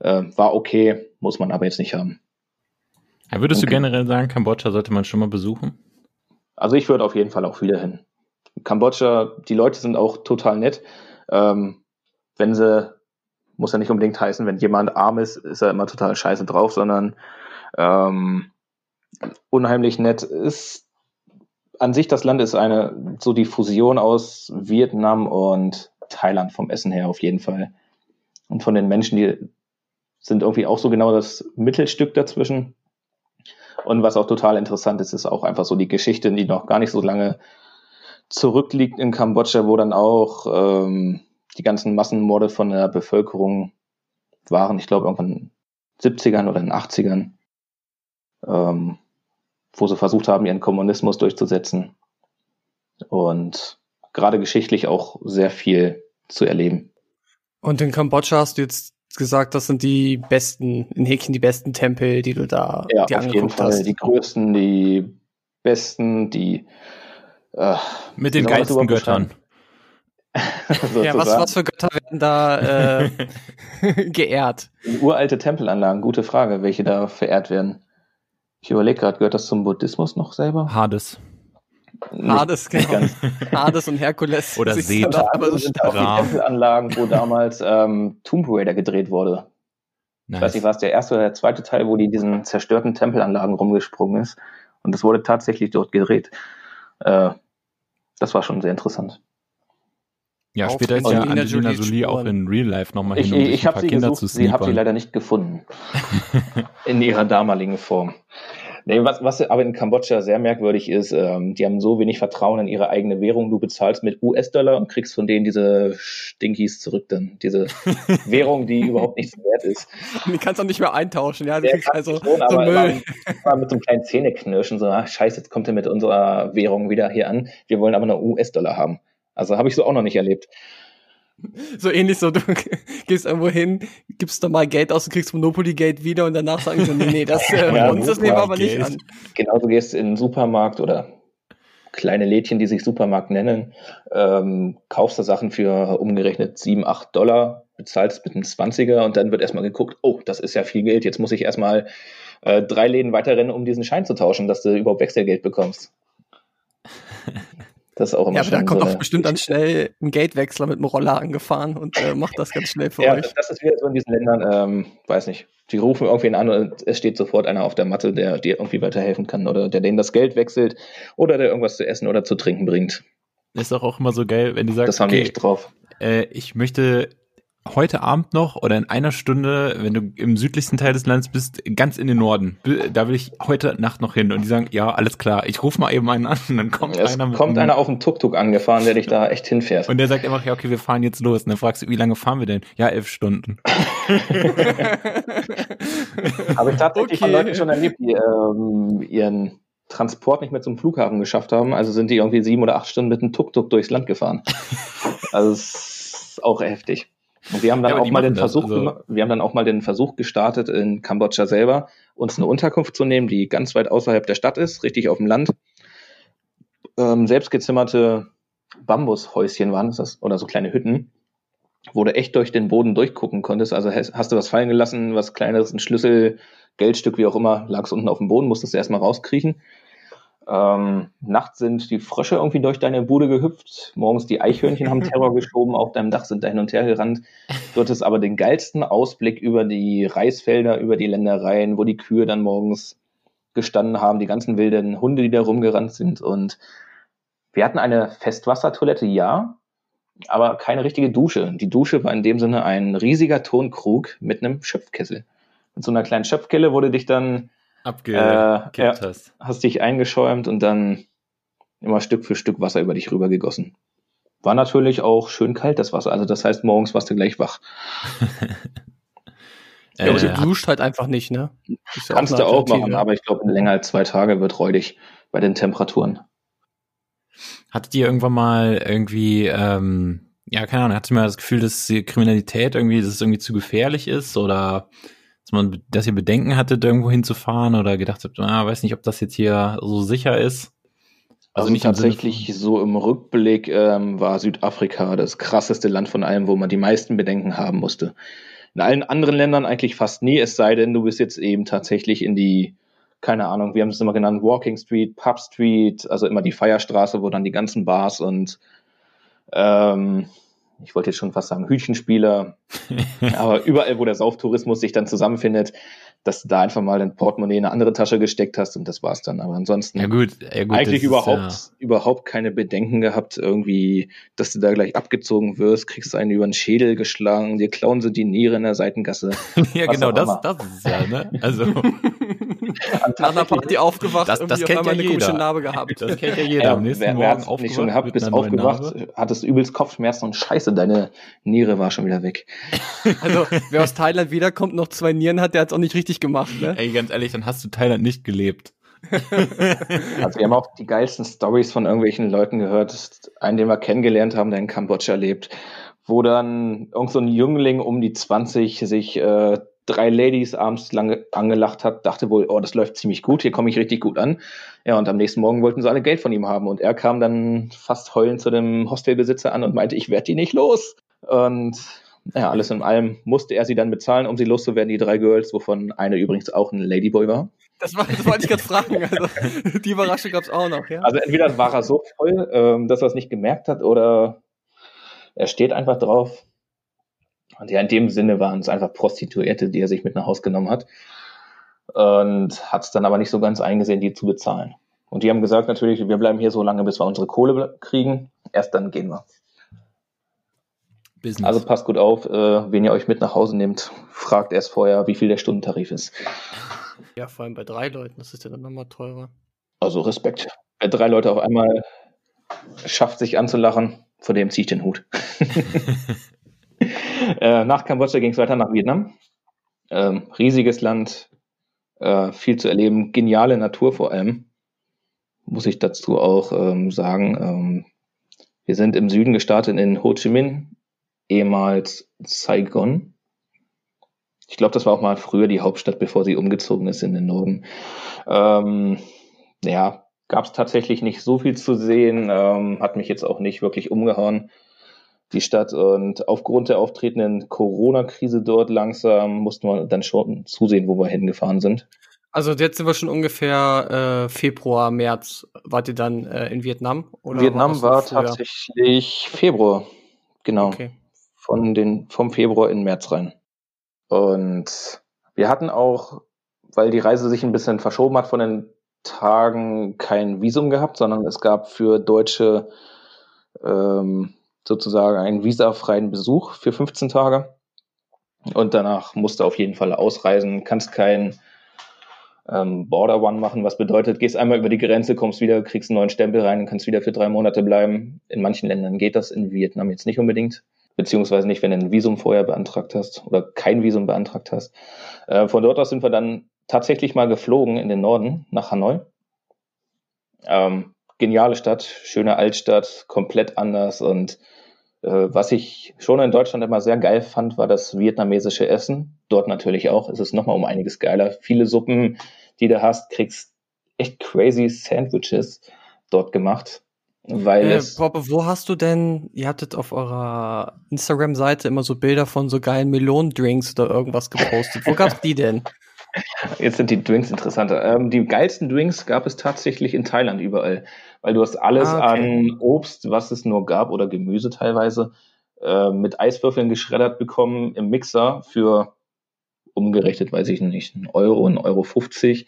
F: Äh, war okay, muss man aber jetzt nicht haben.
E: Ja, würdest
F: Okay.
E: du generell sagen, Kambodscha sollte man schon mal besuchen?
F: Also ich würde auf jeden Fall auch wieder hin. Kambodscha, die Leute sind auch total nett. Ähm, wenn sie, muss ja nicht unbedingt heißen, wenn jemand arm ist, ist er immer total scheiße drauf, sondern ähm, unheimlich nett ist. An sich das Land ist eine, so die Fusion aus Vietnam und Thailand vom Essen her auf jeden Fall. Und von den Menschen, die sind irgendwie auch so genau das Mittelstück dazwischen. Und was auch total interessant ist, ist auch einfach so die Geschichte, die noch gar nicht so lange zurückliegt in Kambodscha, wo dann auch ähm, die ganzen Massenmorde von der Bevölkerung waren, ich glaube irgendwann in den 70ern oder in den 80ern, ähm, wo sie versucht haben, ihren Kommunismus durchzusetzen. Und gerade geschichtlich auch sehr viel zu erleben.
D: Und in Kambodscha hast du jetzt gesagt, das sind die besten, in Häkchen die besten Tempel, die du da
F: Ja,
D: dir
F: auf jeden Fall
D: hast.
F: die größten, die besten, die äh,
C: Mit den geilsten Göttern.
D: Ja, was, was für Götter werden da äh, geehrt?
F: Uralte Tempelanlagen, gute Frage, welche da verehrt werden. Ich überlege gerade, gehört das zum Buddhismus noch selber?
C: Hades.
F: Nicht-
D: Hades, genau.
F: ganz.
D: Hades und Herkules.
C: Oder Seth.
D: aber so
F: Das sind auch die
C: Ra.
F: Tempelanlagen, wo damals ähm, Tomb Raider gedreht wurde. Ich weiß nicht, war es der erste oder der zweite Teil, wo die in diesen zerstörten Tempelanlagen rumgesprungen ist. Und das wurde tatsächlich dort gedreht. Äh, das war schon sehr interessant.
C: Ja, später ist ja
D: Angelina
C: Angelina
D: Jolie
C: Jolie auch in Real Life nochmal
F: Ich,
C: hin, um sich
F: ich
C: ein
F: habe
C: paar
F: sie
C: Kinder
F: gesucht,
C: zu
F: sie habe sie
C: sneakern.
F: leider nicht gefunden. in ihrer damaligen Form. Nee, was, was aber in Kambodscha sehr merkwürdig ist, ähm, die haben so wenig Vertrauen in ihre eigene Währung. Du bezahlst mit US-Dollar und kriegst von denen diese Stinkies zurück dann. Diese Währung, die überhaupt nichts wert ist.
D: Die kannst du nicht mehr eintauschen, ja. Du
F: Der
D: kriegst
F: kann
D: also
F: schon,
D: so
F: aber
D: Müll.
F: immer, immer mit so einem kleinen Zähneknirschen, so, ah, scheiße, jetzt kommt er mit unserer Währung wieder hier an. Wir wollen aber nur US-Dollar haben. Also habe ich so auch noch nicht erlebt.
D: So ähnlich so, du gehst irgendwo hin, gibst da mal Geld aus und kriegst Monopoly-Geld wieder und danach sagen sie, nee, nee, das äh,
F: Ja,
D: uns das nehmen wir aber nicht
C: Geld.
D: an.
F: Genauso gehst du in den Supermarkt oder kleine Lädchen, die sich Supermarkt nennen, ähm, kaufst du Sachen für umgerechnet 7, 8 Dollar, bezahlst mit einem 20er und dann wird erstmal geguckt, oh, das ist ja viel Geld, jetzt muss ich erstmal äh, drei Läden weiterrennen, um diesen Schein zu tauschen, dass du überhaupt Wechselgeld bekommst. Das ist auch immer
D: Ja, aber da kommt
F: so
D: auch
F: eine-
D: bestimmt dann schnell ein Geldwechsler mit einem Roller angefahren und äh, macht das ganz schnell für
F: Ja,
D: euch.
F: das ist wieder so in diesen Ländern, ähm, weiß nicht. Die rufen irgendwen an und es steht sofort einer auf der Matte, der dir irgendwie weiterhelfen kann oder der denen das Geld wechselt oder der irgendwas zu essen oder zu trinken bringt.
C: Ist doch auch immer so geil, wenn die sagen,
F: Das haben die
C: okay,
F: echt drauf.
C: äh, ich möchte heute Abend noch oder in einer Stunde, wenn du im südlichsten Teil des Landes bist, ganz in den Norden. Da will ich heute Nacht noch hin. Und die sagen, ja, alles klar, ich rufe mal eben einen an. Und dann kommt
F: es
C: einer mit
F: kommt einer auf dem Tuk-Tuk angefahren, der dich da echt hinfährt.
C: Und der sagt einfach, ja, okay, wir fahren jetzt los. Und dann fragst du, wie lange fahren wir denn? Ja, elf Stunden.
F: Habe ich tatsächlich von
D: Okay.
F: Leuten schon erlebt, die ähm, ihren Transport nicht mehr zum Flughafen geschafft haben. Also sind die irgendwie sieben oder acht Stunden mit einem Tuk-Tuk durchs Land gefahren. also es ist auch heftig. Und wir haben dann
C: Ja,
F: auch mal den
C: das,
F: Versuch,
C: also-
F: wir haben dann auch mal den Versuch gestartet, in Kambodscha selber uns eine Unterkunft zu nehmen, die ganz weit außerhalb der Stadt ist, richtig auf dem Land. Ähm, selbstgezimmerte Bambushäuschen waren das, oder so kleine Hütten, wo du echt durch den Boden durchgucken konntest. Also hast du was fallen gelassen, was Kleines, ein Schlüssel, Geldstück, wie auch immer, lagst unten auf dem Boden, musstest du erstmal rauskriechen. Ähm, nachts sind die Frösche irgendwie durch deine Bude gehüpft. Morgens die Eichhörnchen haben Terror geschoben. Auf deinem Dach sind da hin und her gerannt. Du hattest aber den geilsten Ausblick über die Reisfelder, über die Ländereien, wo die Kühe dann morgens gestanden haben, die ganzen wilden Hunde, die da rumgerannt sind. Und wir hatten eine Festwassertoilette, ja, aber keine richtige Dusche. Die Dusche war in dem Sinne ein riesiger Tonkrug mit einem Schöpfkessel. Mit so einer kleinen Schöpfkelle wurde dich dann
C: Abgekippt
F: Äh, ja.
C: hast.
F: hast dich eingeschäumt und dann immer Stück für Stück Wasser über dich rüber gegossen. War natürlich auch schön kalt, das Wasser. Also das heißt, morgens warst du gleich wach.
D: Ja, aber
C: Äh,
D: du duscht halt einfach nicht, ne?
F: Kannst du auch machen, aber ich glaube, länger als zwei Tage wird räudig bei den Temperaturen.
C: Hattet ihr irgendwann mal irgendwie, ähm, ja, keine Ahnung, hattet ihr mal das Gefühl, dass die Kriminalität irgendwie, dass es irgendwie zu gefährlich ist oder dass man, dass ihr Bedenken hattet, irgendwo hinzufahren oder gedacht habt, ah, weiß nicht, ob das jetzt hier so sicher ist?
F: Also,
C: nicht im Sinne
F: tatsächlich so im Rückblick ähm, war Südafrika das krasseste Land von allem, wo man die meisten Bedenken haben musste. In allen anderen Ländern eigentlich fast nie, es sei denn, du bist jetzt eben tatsächlich in die, keine Ahnung, wir haben es immer genannt, Walking Street, Pub Street, also immer die Feierstraße, wo dann die ganzen Bars und ähm, ich wollte jetzt schon fast sagen Hütchenspieler, aber überall, wo der Sauftourismus sich dann zusammenfindet, dass du da einfach mal dein Portemonnaie in eine andere Tasche gesteckt hast und das war's dann. Aber ansonsten
C: Ja gut, ja gut.
F: eigentlich überhaupt,
C: Ist,
F: überhaupt keine Bedenken gehabt, irgendwie, dass du da gleich abgezogen wirst, kriegst einen über den Schädel geschlagen, dir klauen sie die Niere in der Seitengasse.
C: ja, ja
F: was
C: genau, das, das ist es ja, ne? Also,
D: Nach einer Party aufgewacht,
C: Das- das kennt ja
D: eine komische
C: jeder.
D: Narbe gehabt.
C: das kennt ja jeder.
F: Ja,
C: Am nächsten
F: wer, wer
C: Morgen
F: nicht schon gehabt, bist aufgewacht, hattest übelst Kopfschmerzen und scheiße, deine Niere war schon wieder weg.
D: Also, wer aus Thailand wiederkommt, noch zwei Nieren hat, der hat's auch nicht richtig gemacht, ne?
C: Ey, ganz ehrlich, dann hast du Thailand nicht gelebt.
F: Also wir haben auch die geilsten Stories von irgendwelchen Leuten gehört. Einen, den wir kennengelernt haben, der in Kambodscha lebt, wo dann irgend so ein Jüngling um die 20 sich äh, drei Ladies abends lange angelacht hat, dachte wohl, oh, das läuft ziemlich gut, hier komme ich richtig gut an. Ja, und am nächsten Morgen wollten sie alle Geld von ihm haben. Und er kam dann fast heulend zu dem Hostelbesitzer an und meinte, ich werde die nicht los. Und ja, alles in allem musste er sie dann bezahlen, um sie loszuwerden, die drei Girls, wovon eine übrigens auch ein Ladyboy war.
D: Das, war, das wollte ich gerade fragen. Also, die Überraschung gab's auch noch, ja?
F: Also entweder war er so voll, ähm, dass er es nicht gemerkt hat, oder er steht einfach drauf. Und ja, in dem Sinne waren es einfach Prostituierte, die er sich mit nach Haus genommen hat. Und hat es dann aber nicht so ganz eingesehen, die zu bezahlen. Und die haben gesagt natürlich, wir bleiben hier so lange, bis wir unsere Kohle kriegen. Erst dann gehen wir.
C: Business.
F: Also passt gut auf, äh, wen ihr euch mit nach Hause nehmt, fragt erst vorher, wie viel der Stundentarif ist.
D: Ja, vor allem bei drei Leuten, das ist ja dann nochmal teurer.
F: Also Respekt. Wer drei Leute auf einmal schafft, sich anzulachen, vor dem ziehe ich den Hut. äh, nach Kambodscha ging es weiter nach Vietnam. Ähm, riesiges Land, äh, viel zu erleben, geniale Natur vor allem. Muss ich dazu auch ähm, sagen. Ähm, wir sind im Süden gestartet in Ho Chi Minh, ehemals Saigon. Ich glaube, das war auch mal früher die Hauptstadt, bevor sie umgezogen ist in den Norden. Ähm, ja, gab es tatsächlich nicht so viel zu sehen, ähm, hat mich jetzt auch nicht wirklich umgehauen, die Stadt. Und aufgrund der auftretenden Corona-Krise dort langsam mussten wir dann schon zusehen, wo wir hingefahren sind.
D: Also jetzt sind wir schon ungefähr äh, Februar, März. Wart ihr dann äh, in Vietnam? Oder
F: Vietnam war
D: früher?
F: tatsächlich Februar, genau,
D: Okay.
F: Von den, vom Februar in März rein. Und wir hatten auch, weil die Reise sich ein bisschen verschoben hat von den Tagen, kein Visum gehabt, sondern es gab für Deutsche ähm, sozusagen einen visafreien Besuch für 15 Tage. Und danach musst du auf jeden Fall ausreisen, kannst kein ähm, Border One machen, was bedeutet, gehst einmal über die Grenze, kommst wieder, kriegst einen neuen Stempel rein und kannst wieder für drei Monate bleiben. In manchen Ländern geht das, in Vietnam jetzt nicht unbedingt. Beziehungsweise nicht, wenn du ein Visum vorher beantragt hast oder kein Visum beantragt hast. Äh, von dort aus sind wir dann tatsächlich mal geflogen in den Norden nach Hanoi. Ähm, geniale Stadt, schöne Altstadt, komplett anders und äh, was ich schon in Deutschland immer sehr geil fand, war das vietnamesische Essen. Dort natürlich auch. Es ist nochmal um einiges geiler. Viele Suppen, die du hast, kriegst echt crazy Sandwiches dort gemacht. Weil
D: Äh,
F: es,
D: Bob, wo hast du denn, ihr hattet auf eurer Instagram-Seite immer so Bilder von so geilen Melonendrinks oder irgendwas gepostet. Wo gab's die denn?
F: jetzt sind die Drinks interessanter. Ähm, die geilsten Drinks gab es tatsächlich in Thailand überall. Weil du hast alles
D: Ah, okay.
F: an Obst, was es nur gab, oder Gemüse teilweise, äh, mit Eiswürfeln geschreddert bekommen im Mixer für umgerechnet, weiß ich nicht, einen Euro, einen Euro 50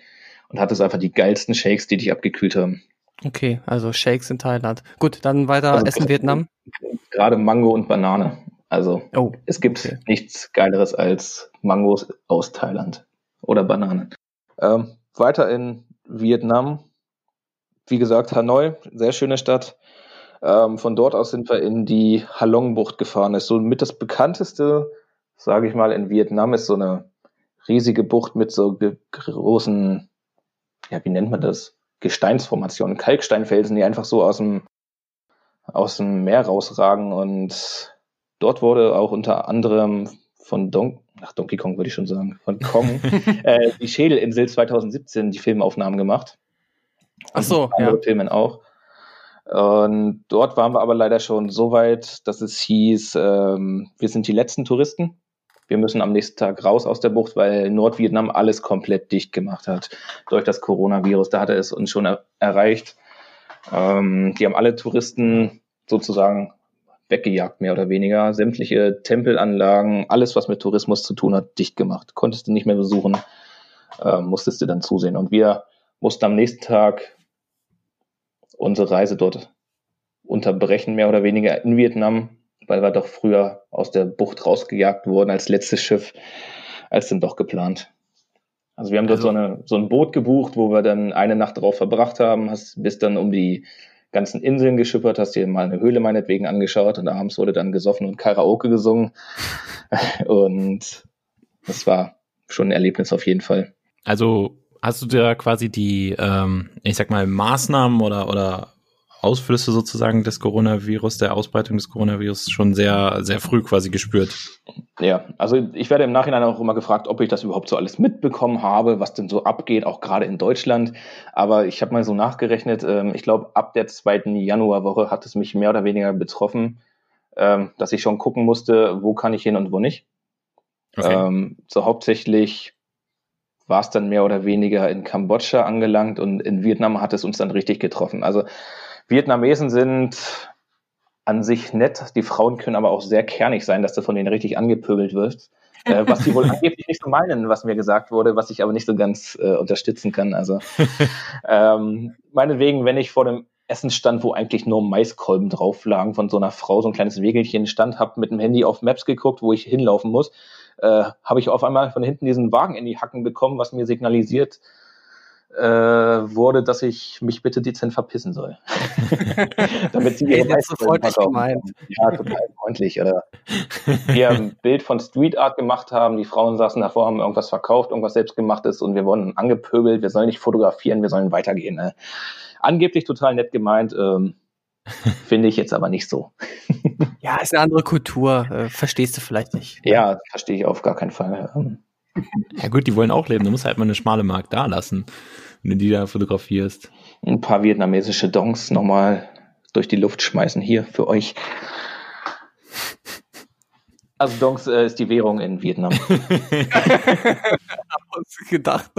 F: und hattest einfach die geilsten Shakes, die dich abgekühlt haben.
D: Okay, also Shakes in Thailand. Gut, dann weiter
F: Also-
D: Essen Vietnam.
F: Gerade Mango und Banane. Also
D: Oh,
F: es gibt
D: Okay.
F: nichts Geileres als Mangos aus Thailand oder Bananen. Ähm, weiter in Vietnam. Wie gesagt, Hanoi, sehr schöne Stadt. Ähm, von dort aus sind wir in die Halong-Bucht gefahren. Das ist so mit das bekannteste, sage ich mal, in Vietnam ist so eine riesige Bucht mit so großen, ja, wie nennt man das? Gesteinsformationen, Kalksteinfelsen, die einfach so aus dem, aus dem Meer rausragen. Und dort wurde auch unter anderem von Don ach, Donkey Kong würde ich schon sagen, von Kong, äh, die Schädelinsel 2017 die Filmaufnahmen gemacht.
D: Ach so, ja.
F: Filmen auch. Und dort waren wir aber leider schon so weit, dass es hieß, ähm, wir sind die letzten Touristen. Wir müssen am nächsten Tag raus aus der Bucht, weil Nordvietnam alles komplett dicht gemacht hat durch das Coronavirus. Da hatte es uns schon er erreicht. Ähm, die haben alle Touristen sozusagen weggejagt, mehr oder weniger. Sämtliche Tempelanlagen, alles, was mit Tourismus zu tun hat, dicht gemacht. Konntest du nicht mehr besuchen, äh, musstest du dann zusehen. Und wir mussten am nächsten Tag unsere Reise dort unterbrechen, mehr oder weniger in Vietnam, weil wir doch früher aus der Bucht rausgejagt wurden als letztes Schiff, als denn doch geplant. Also wir haben dort
C: Also-
F: so, eine, so ein Boot gebucht, wo wir dann eine Nacht drauf verbracht haben, hast, bist dann um die ganzen Inseln geschippert, hast dir mal eine Höhle meinetwegen angeschaut und abends wurde dann gesoffen und Karaoke gesungen. und das war schon ein Erlebnis auf jeden Fall.
C: Also hast du da quasi die, ähm, ich sag mal, Maßnahmen oder, oder Ausflüsse sozusagen des Coronavirus, der Ausbreitung des Coronavirus schon sehr, sehr früh quasi gespürt?
F: Ja, also ich werde im Nachhinein auch immer gefragt, ob ich das überhaupt so alles mitbekommen habe, was denn so abgeht, auch gerade in Deutschland. Aber ich habe mal so nachgerechnet, ähm, ich glaube, ab der zweiten Januarwoche hat es mich mehr oder weniger betroffen, ähm, dass ich schon gucken musste, wo kann ich hin und wo nicht. Ähm, so hauptsächlich war es dann mehr oder weniger in Kambodscha angelangt und in Vietnam hat es uns dann richtig getroffen. Also Vietnamesen sind an sich nett, die Frauen können aber auch sehr kernig sein, dass du von denen richtig angepöbelt wirst. Äh, was die wohl angeblich nicht so meinen, was mir gesagt wurde, was ich aber nicht so ganz äh, unterstützen kann. Also ähm, meinetwegen, wenn ich vor dem Essen stand, wo eigentlich nur Maiskolben drauf lagen von so einer Frau, so ein kleines Wegelchen stand, habe mit dem Handy auf Maps geguckt, wo ich hinlaufen muss, äh, habe ich auf einmal von hinten diesen Wagen in die Hacken bekommen, was mir signalisiert äh, wurde, dass ich mich bitte dezent verpissen soll. Damit sie
D: Hey,
F: ihre
D: das so
F: Maiskolben
D: freundlich gemeint.
F: Ja, total freundlich. Oder wir ein Bild von Street Art gemacht haben, die Frauen saßen davor, haben irgendwas verkauft, irgendwas selbstgemachtes und wir wurden angepöbelt, wir sollen nicht fotografieren, wir sollen weitergehen. Ne? Angeblich total nett gemeint, ähm, finde ich jetzt aber nicht so.
D: Ja, ist eine andere Kultur. Äh, verstehst du vielleicht nicht.
F: Ja, verstehe ich auf gar keinen Fall. Ähm,
C: Ja gut, die wollen auch leben. Du musst halt mal eine schmale Mark da lassen, wenn du die da fotografierst.
F: ein paar vietnamesische Dongs nochmal durch die Luft schmeißen hier für euch. Also Dongs äh, ist die Währung in Vietnam,
D: gedacht?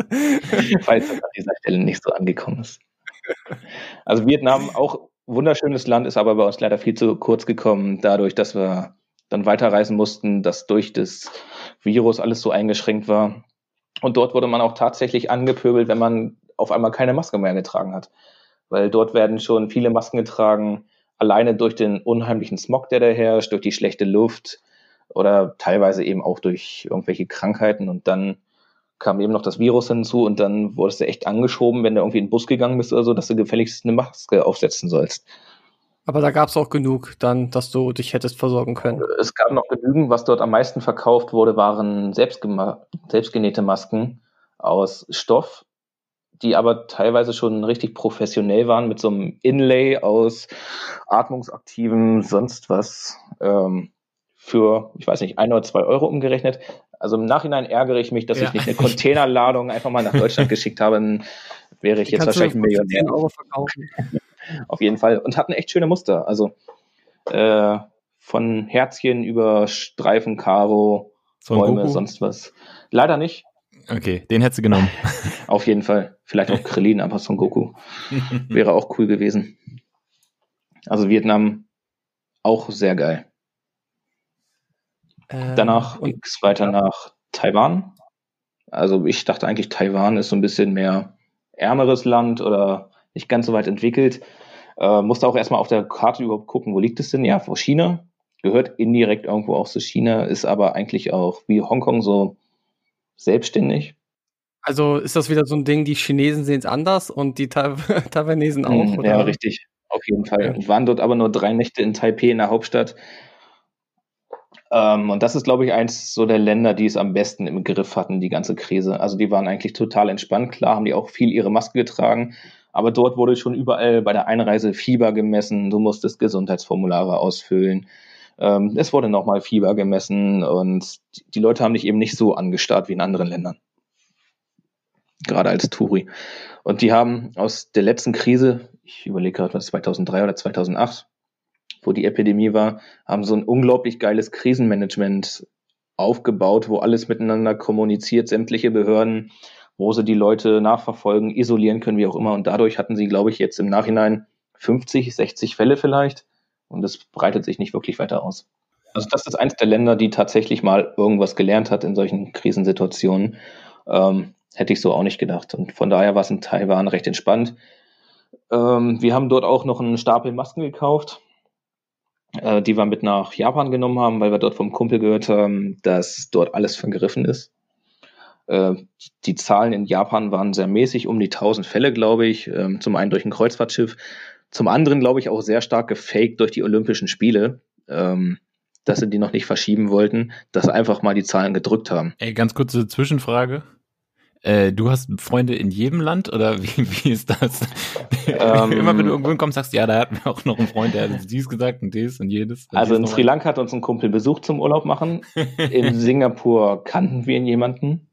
F: falls das an dieser Stelle nicht so angekommen ist. Also Vietnam auch wunderschönes Land, ist aber bei uns leider viel zu kurz gekommen, dadurch, dass wir dann weiterreisen mussten, dass durch das Virus alles so eingeschränkt war. Und dort wurde man auch tatsächlich angepöbelt, wenn man auf einmal keine Maske mehr getragen hat. Weil dort werden schon viele Masken getragen, alleine durch den unheimlichen Smog, der da herrscht, durch die schlechte Luft oder teilweise eben auch durch irgendwelche Krankheiten und dann kam eben noch das Virus hinzu und dann wurdest du echt angeschoben, wenn du irgendwie in den Bus gegangen bist oder so, dass du gefälligst eine Maske aufsetzen sollst.
D: Aber da gab es auch genug dann, dass du dich hättest versorgen können.
F: Es gab noch genügend. Was dort am meisten verkauft wurde, waren selbstgenähte Masken aus Stoff, die aber teilweise schon richtig professionell waren mit so einem Inlay aus atmungsaktivem sonst was ähm, für, ich weiß nicht, ein oder zwei Euro umgerechnet. Also im Nachhinein ärgere ich mich, dass ja. ich nicht eine Containerladung einfach mal nach Deutschland geschickt habe. Dann wäre ich die jetzt wahrscheinlich ein Millionär. Euro verkaufen. Auf jeden Fall. Und hatten echt schöne Muster. Also äh, von Herzchen über Streifen, Karo, Son Bäume, sonst was. Leider nicht.
C: Okay, den hättest du genommen.
F: Auf jeden Fall. Vielleicht auch Krillin, aber Son Goku. Wäre auch cool gewesen. Also Vietnam auch sehr geil. Ähm, Danach ging es weiter nach Taiwan. Also ich dachte eigentlich, Taiwan ist so ein bisschen mehr ärmeres Land oder nicht ganz so weit entwickelt. Äh, musste auch erstmal auf der Karte überhaupt gucken, wo liegt es denn? Ja, vor China. Gehört indirekt irgendwo auch zu China, ist aber eigentlich auch wie Hongkong so selbstständig.
D: Also ist das wieder so ein Ding, die Chinesen sehen es anders und die Taiwanesen auch?
F: Mm, ja, richtig. Auf jeden Fall. Ja. Waren dort aber nur drei Nächte in Taipei in der Hauptstadt. Ähm, und das ist, glaube ich, eins so der Länder, die es am besten im Griff hatten, die ganze Krise. Also die waren eigentlich total entspannt. Klar haben die auch viel ihre Maske getragen, aber dort wurde schon überall bei der Einreise Fieber gemessen. Du musstest Gesundheitsformulare ausfüllen. Ähm, es wurde nochmal Fieber gemessen und die Leute haben dich eben nicht so angestarrt wie in anderen Ländern. Gerade als Touri. Und die haben aus der letzten Krise, ich überlege gerade, was 2003 oder 2008, wo die Epidemie war, haben so ein unglaublich geiles Krisenmanagement aufgebaut, wo alles miteinander kommuniziert, sämtliche Behörden, wo sie die Leute nachverfolgen, isolieren können, wie auch immer. Und dadurch hatten sie, glaube ich, jetzt im Nachhinein 50, 60 Fälle vielleicht. Und das breitet sich nicht wirklich weiter aus. Also das ist eines der Länder, die tatsächlich mal irgendwas gelernt hat in solchen Krisensituationen. Ähm, hätte ich so auch nicht gedacht. Und von daher war es in Taiwan recht entspannt. Ähm, wir haben dort auch noch einen Stapel Masken gekauft äh, die wir mit nach Japan genommen haben, weil wir dort vom Kumpel gehört haben, dass dort alles vergriffen ist. Äh, die Zahlen in Japan waren sehr mäßig, um die 1000 Fälle, glaube ich. Ähm, zum einen durch ein Kreuzfahrtschiff, zum anderen, glaube ich, auch sehr stark gefaked durch die Olympischen Spiele. Ähm, dass sie die noch nicht verschieben wollten, dass einfach mal die Zahlen gedrückt haben.
C: Ey, ganz kurze Zwischenfrage. Äh, du hast Freunde in jedem Land oder wie, wie ist das? Ähm, Immer wenn du irgendwo kommst, sagst du, ja, da hatten wir auch noch einen Freund, der hat dies gesagt und dies und jedes. Und
F: also in Sri Lanka hat uns ein Kumpel besucht zum Urlaub machen. in Singapur kannten wir ihn jemanden.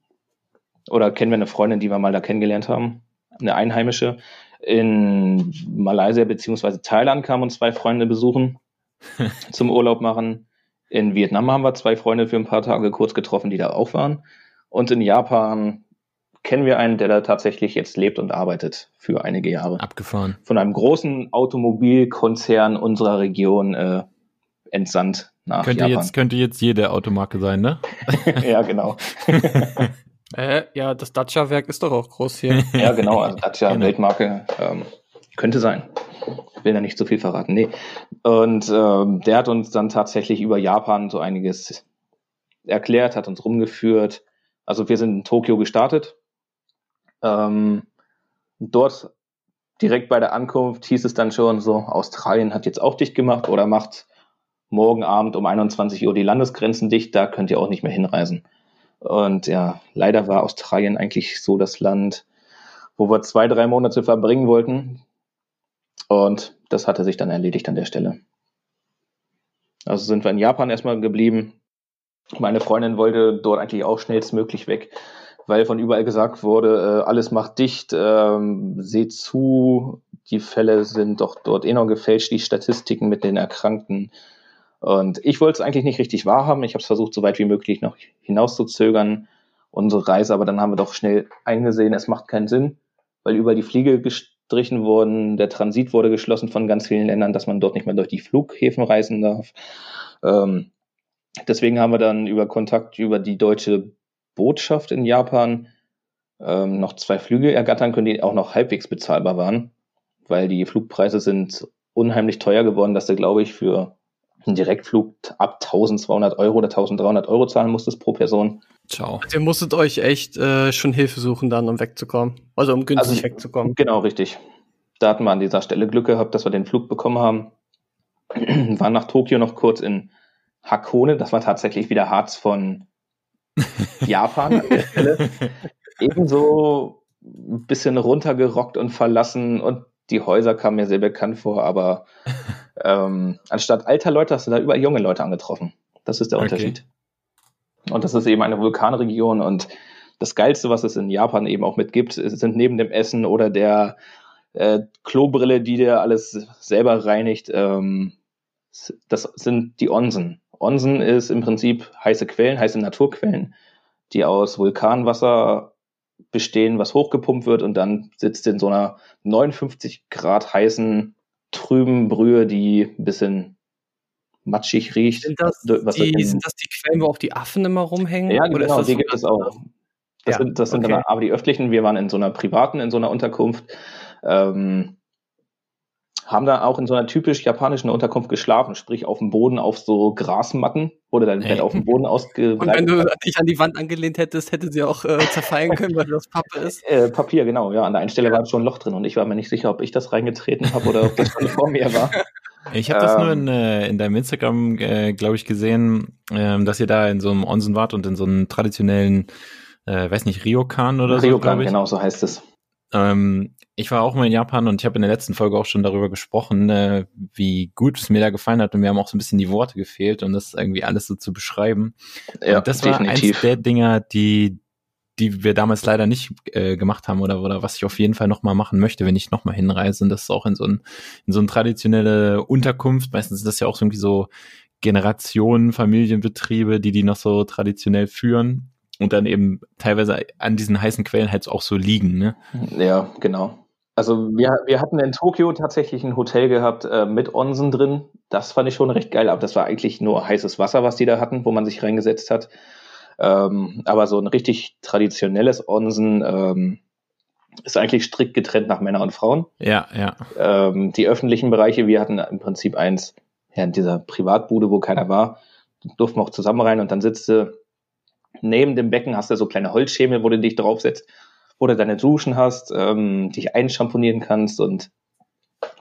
F: Oder kennen wir eine Freundin, die wir mal da kennengelernt haben. Eine Einheimische. In Malaysia beziehungsweise Thailand kamen uns zwei Freunde besuchen zum Urlaub machen. In Vietnam haben wir zwei Freunde für ein paar Tage kurz getroffen, die da auch waren. Und in Japan kennen wir einen, der da tatsächlich jetzt lebt und arbeitet für einige Jahre.
C: Abgefahren.
F: Von einem großen Automobilkonzern unserer Region äh, entsandt nach
C: könnte
F: Japan.
C: Jetzt, könnte jetzt jede Automarke sein, ne?
F: ja, genau.
D: äh, ja, das Dacia-Werk ist doch auch groß hier.
F: ja, genau, also Dacia genau. Weltmarke ähm, könnte sein. Ich will da nicht zu so viel verraten. Nee. Und ähm, der hat uns dann tatsächlich über Japan so einiges erklärt, hat uns rumgeführt. Also wir sind in Tokio gestartet, ähm, dort direkt bei der Ankunft hieß es dann schon so, Australien hat jetzt auch dicht gemacht oder macht morgen Abend um 21 Uhr die Landesgrenzen dicht, da könnt ihr auch nicht mehr hinreisen. Und ja, leider war Australien eigentlich so das Land, wo wir zwei, drei Monate verbringen wollten. Und das hatte sich dann erledigt an der Stelle. Also sind wir in Japan erstmal geblieben. Meine Freundin wollte dort eigentlich auch schnellstmöglich weg weil von überall gesagt wurde, äh, alles macht dicht, ähm, seht zu, die Fälle sind doch dort eh noch gefälscht, die Statistiken mit den Erkrankten. Und ich wollte es eigentlich nicht richtig wahrhaben. Ich habe es versucht, so weit wie möglich noch hinauszuzögern, unsere Reise, aber dann haben wir doch schnell eingesehen, es macht keinen Sinn, weil über die Fliege gestrichen wurden, der Transit wurde geschlossen von ganz vielen Ländern, dass man dort nicht mehr durch die Flughäfen reisen darf. Ähm, deswegen haben wir dann über Kontakt über die deutsche Botschaft in Japan ähm, noch zwei Flüge ergattern können, die auch noch halbwegs bezahlbar waren, weil die Flugpreise sind unheimlich teuer geworden, dass du, glaube ich, für einen Direktflug ab 1200 Euro oder 1300 Euro zahlen musstest pro Person.
E: Ciao.
D: Also ihr musstet euch echt äh, schon Hilfe suchen dann, um wegzukommen. Also um günstig
F: Also-
D: wegzukommen.
F: Genau, richtig. Da hatten wir an dieser Stelle Glück gehabt, dass wir den Flug bekommen haben. Waren nach Tokio noch kurz in Hakone. Das war tatsächlich wieder Harz von Japan an der Stelle. Ebenso ein bisschen runtergerockt und verlassen und die Häuser kamen mir sehr bekannt vor, aber ähm, anstatt alter Leute hast du da überall junge Leute angetroffen. Das ist der
E: Okay.
F: Unterschied. Und das ist eben eine Vulkanregion und das Geilste, was es in Japan eben auch mitgibt, sind neben dem Essen oder der äh, Klobrille, die dir alles selber reinigt, ähm, das sind die Onsen. Onsen ist im Prinzip heiße Quellen, heiße Naturquellen, die aus Vulkanwasser bestehen, was hochgepumpt wird und dann sitzt in so einer 59 Grad heißen, trüben Brühe, die ein bisschen matschig riecht.
D: Sind das,
F: Was
D: die,
F: in-
D: sind das die Quellen, wo auch die Affen immer rumhängen?
F: ja, genau,
D: das
F: die gibt es auch. Das
D: Ja,
F: sind, das sind
D: okay.
F: aber, aber die öffentlichen, wir waren in so einer privaten, in so einer Unterkunft, ähm, haben da auch in so einer typisch japanischen Unterkunft geschlafen, sprich auf dem Boden auf so Grasmatten, wurde dein
E: Ey.
F: Bett auf dem Boden
D: Und wenn
F: ausgebreitet.
D: du dich an die Wand angelehnt hättest, hätte sie auch äh, zerfallen können, weil das Pappe ist.
F: Äh, Papier, genau, ja. An der einen Stelle war schon ein Loch drin und ich war mir nicht sicher, ob ich das reingetreten habe oder ob das schon vor mir war.
E: Ich habe das nur
F: Ähm.
E: in, äh, in deinem Instagram, äh, glaube ich, gesehen, ähm, dass ihr da in so einem Onsen wart und in so einem traditionellen, äh, weiß nicht, Ryokan oder so,
F: Ryokan,
E: glaube ich.
F: genau, so heißt es.
E: Ähm, ich war auch mal in Japan und ich habe in der letzten Folge auch schon darüber gesprochen, äh, wie gut es mir da gefallen hat und mir haben auch so ein bisschen die Worte gefehlt und das irgendwie alles so zu beschreiben.
F: Ja,
E: und das war eins der Dinger, die die wir damals leider nicht äh, gemacht haben oder oder was ich auf jeden Fall noch mal machen möchte, wenn ich noch mal hinreise und das ist auch in so ein in so eine traditionelle Unterkunft. Meistens sind das ja auch irgendwie so Generationen, Familienbetriebe, die die noch so traditionell führen und dann eben teilweise an diesen heißen Quellen halt auch so liegen, ne?
F: Ja, genau. Also wir, wir hatten in Tokio tatsächlich ein Hotel gehabt äh, mit Onsen drin. Das fand ich schon recht geil, aber das war eigentlich nur heißes Wasser, was die da hatten, wo man sich reingesetzt hat. Ähm, aber so ein richtig traditionelles Onsen ähm, ist eigentlich strikt getrennt nach Männer und Frauen.
E: Ja, ja.
F: Ähm, die öffentlichen Bereiche, wir hatten im Prinzip eins ja, in dieser Privatbude, wo keiner war, durften wir auch zusammen rein und dann sitzt du neben dem Becken, hast du so kleine Holzschemel, wo du dich draufsetzt, wo du deine Duschen hast, ähm, dich einschamponieren kannst und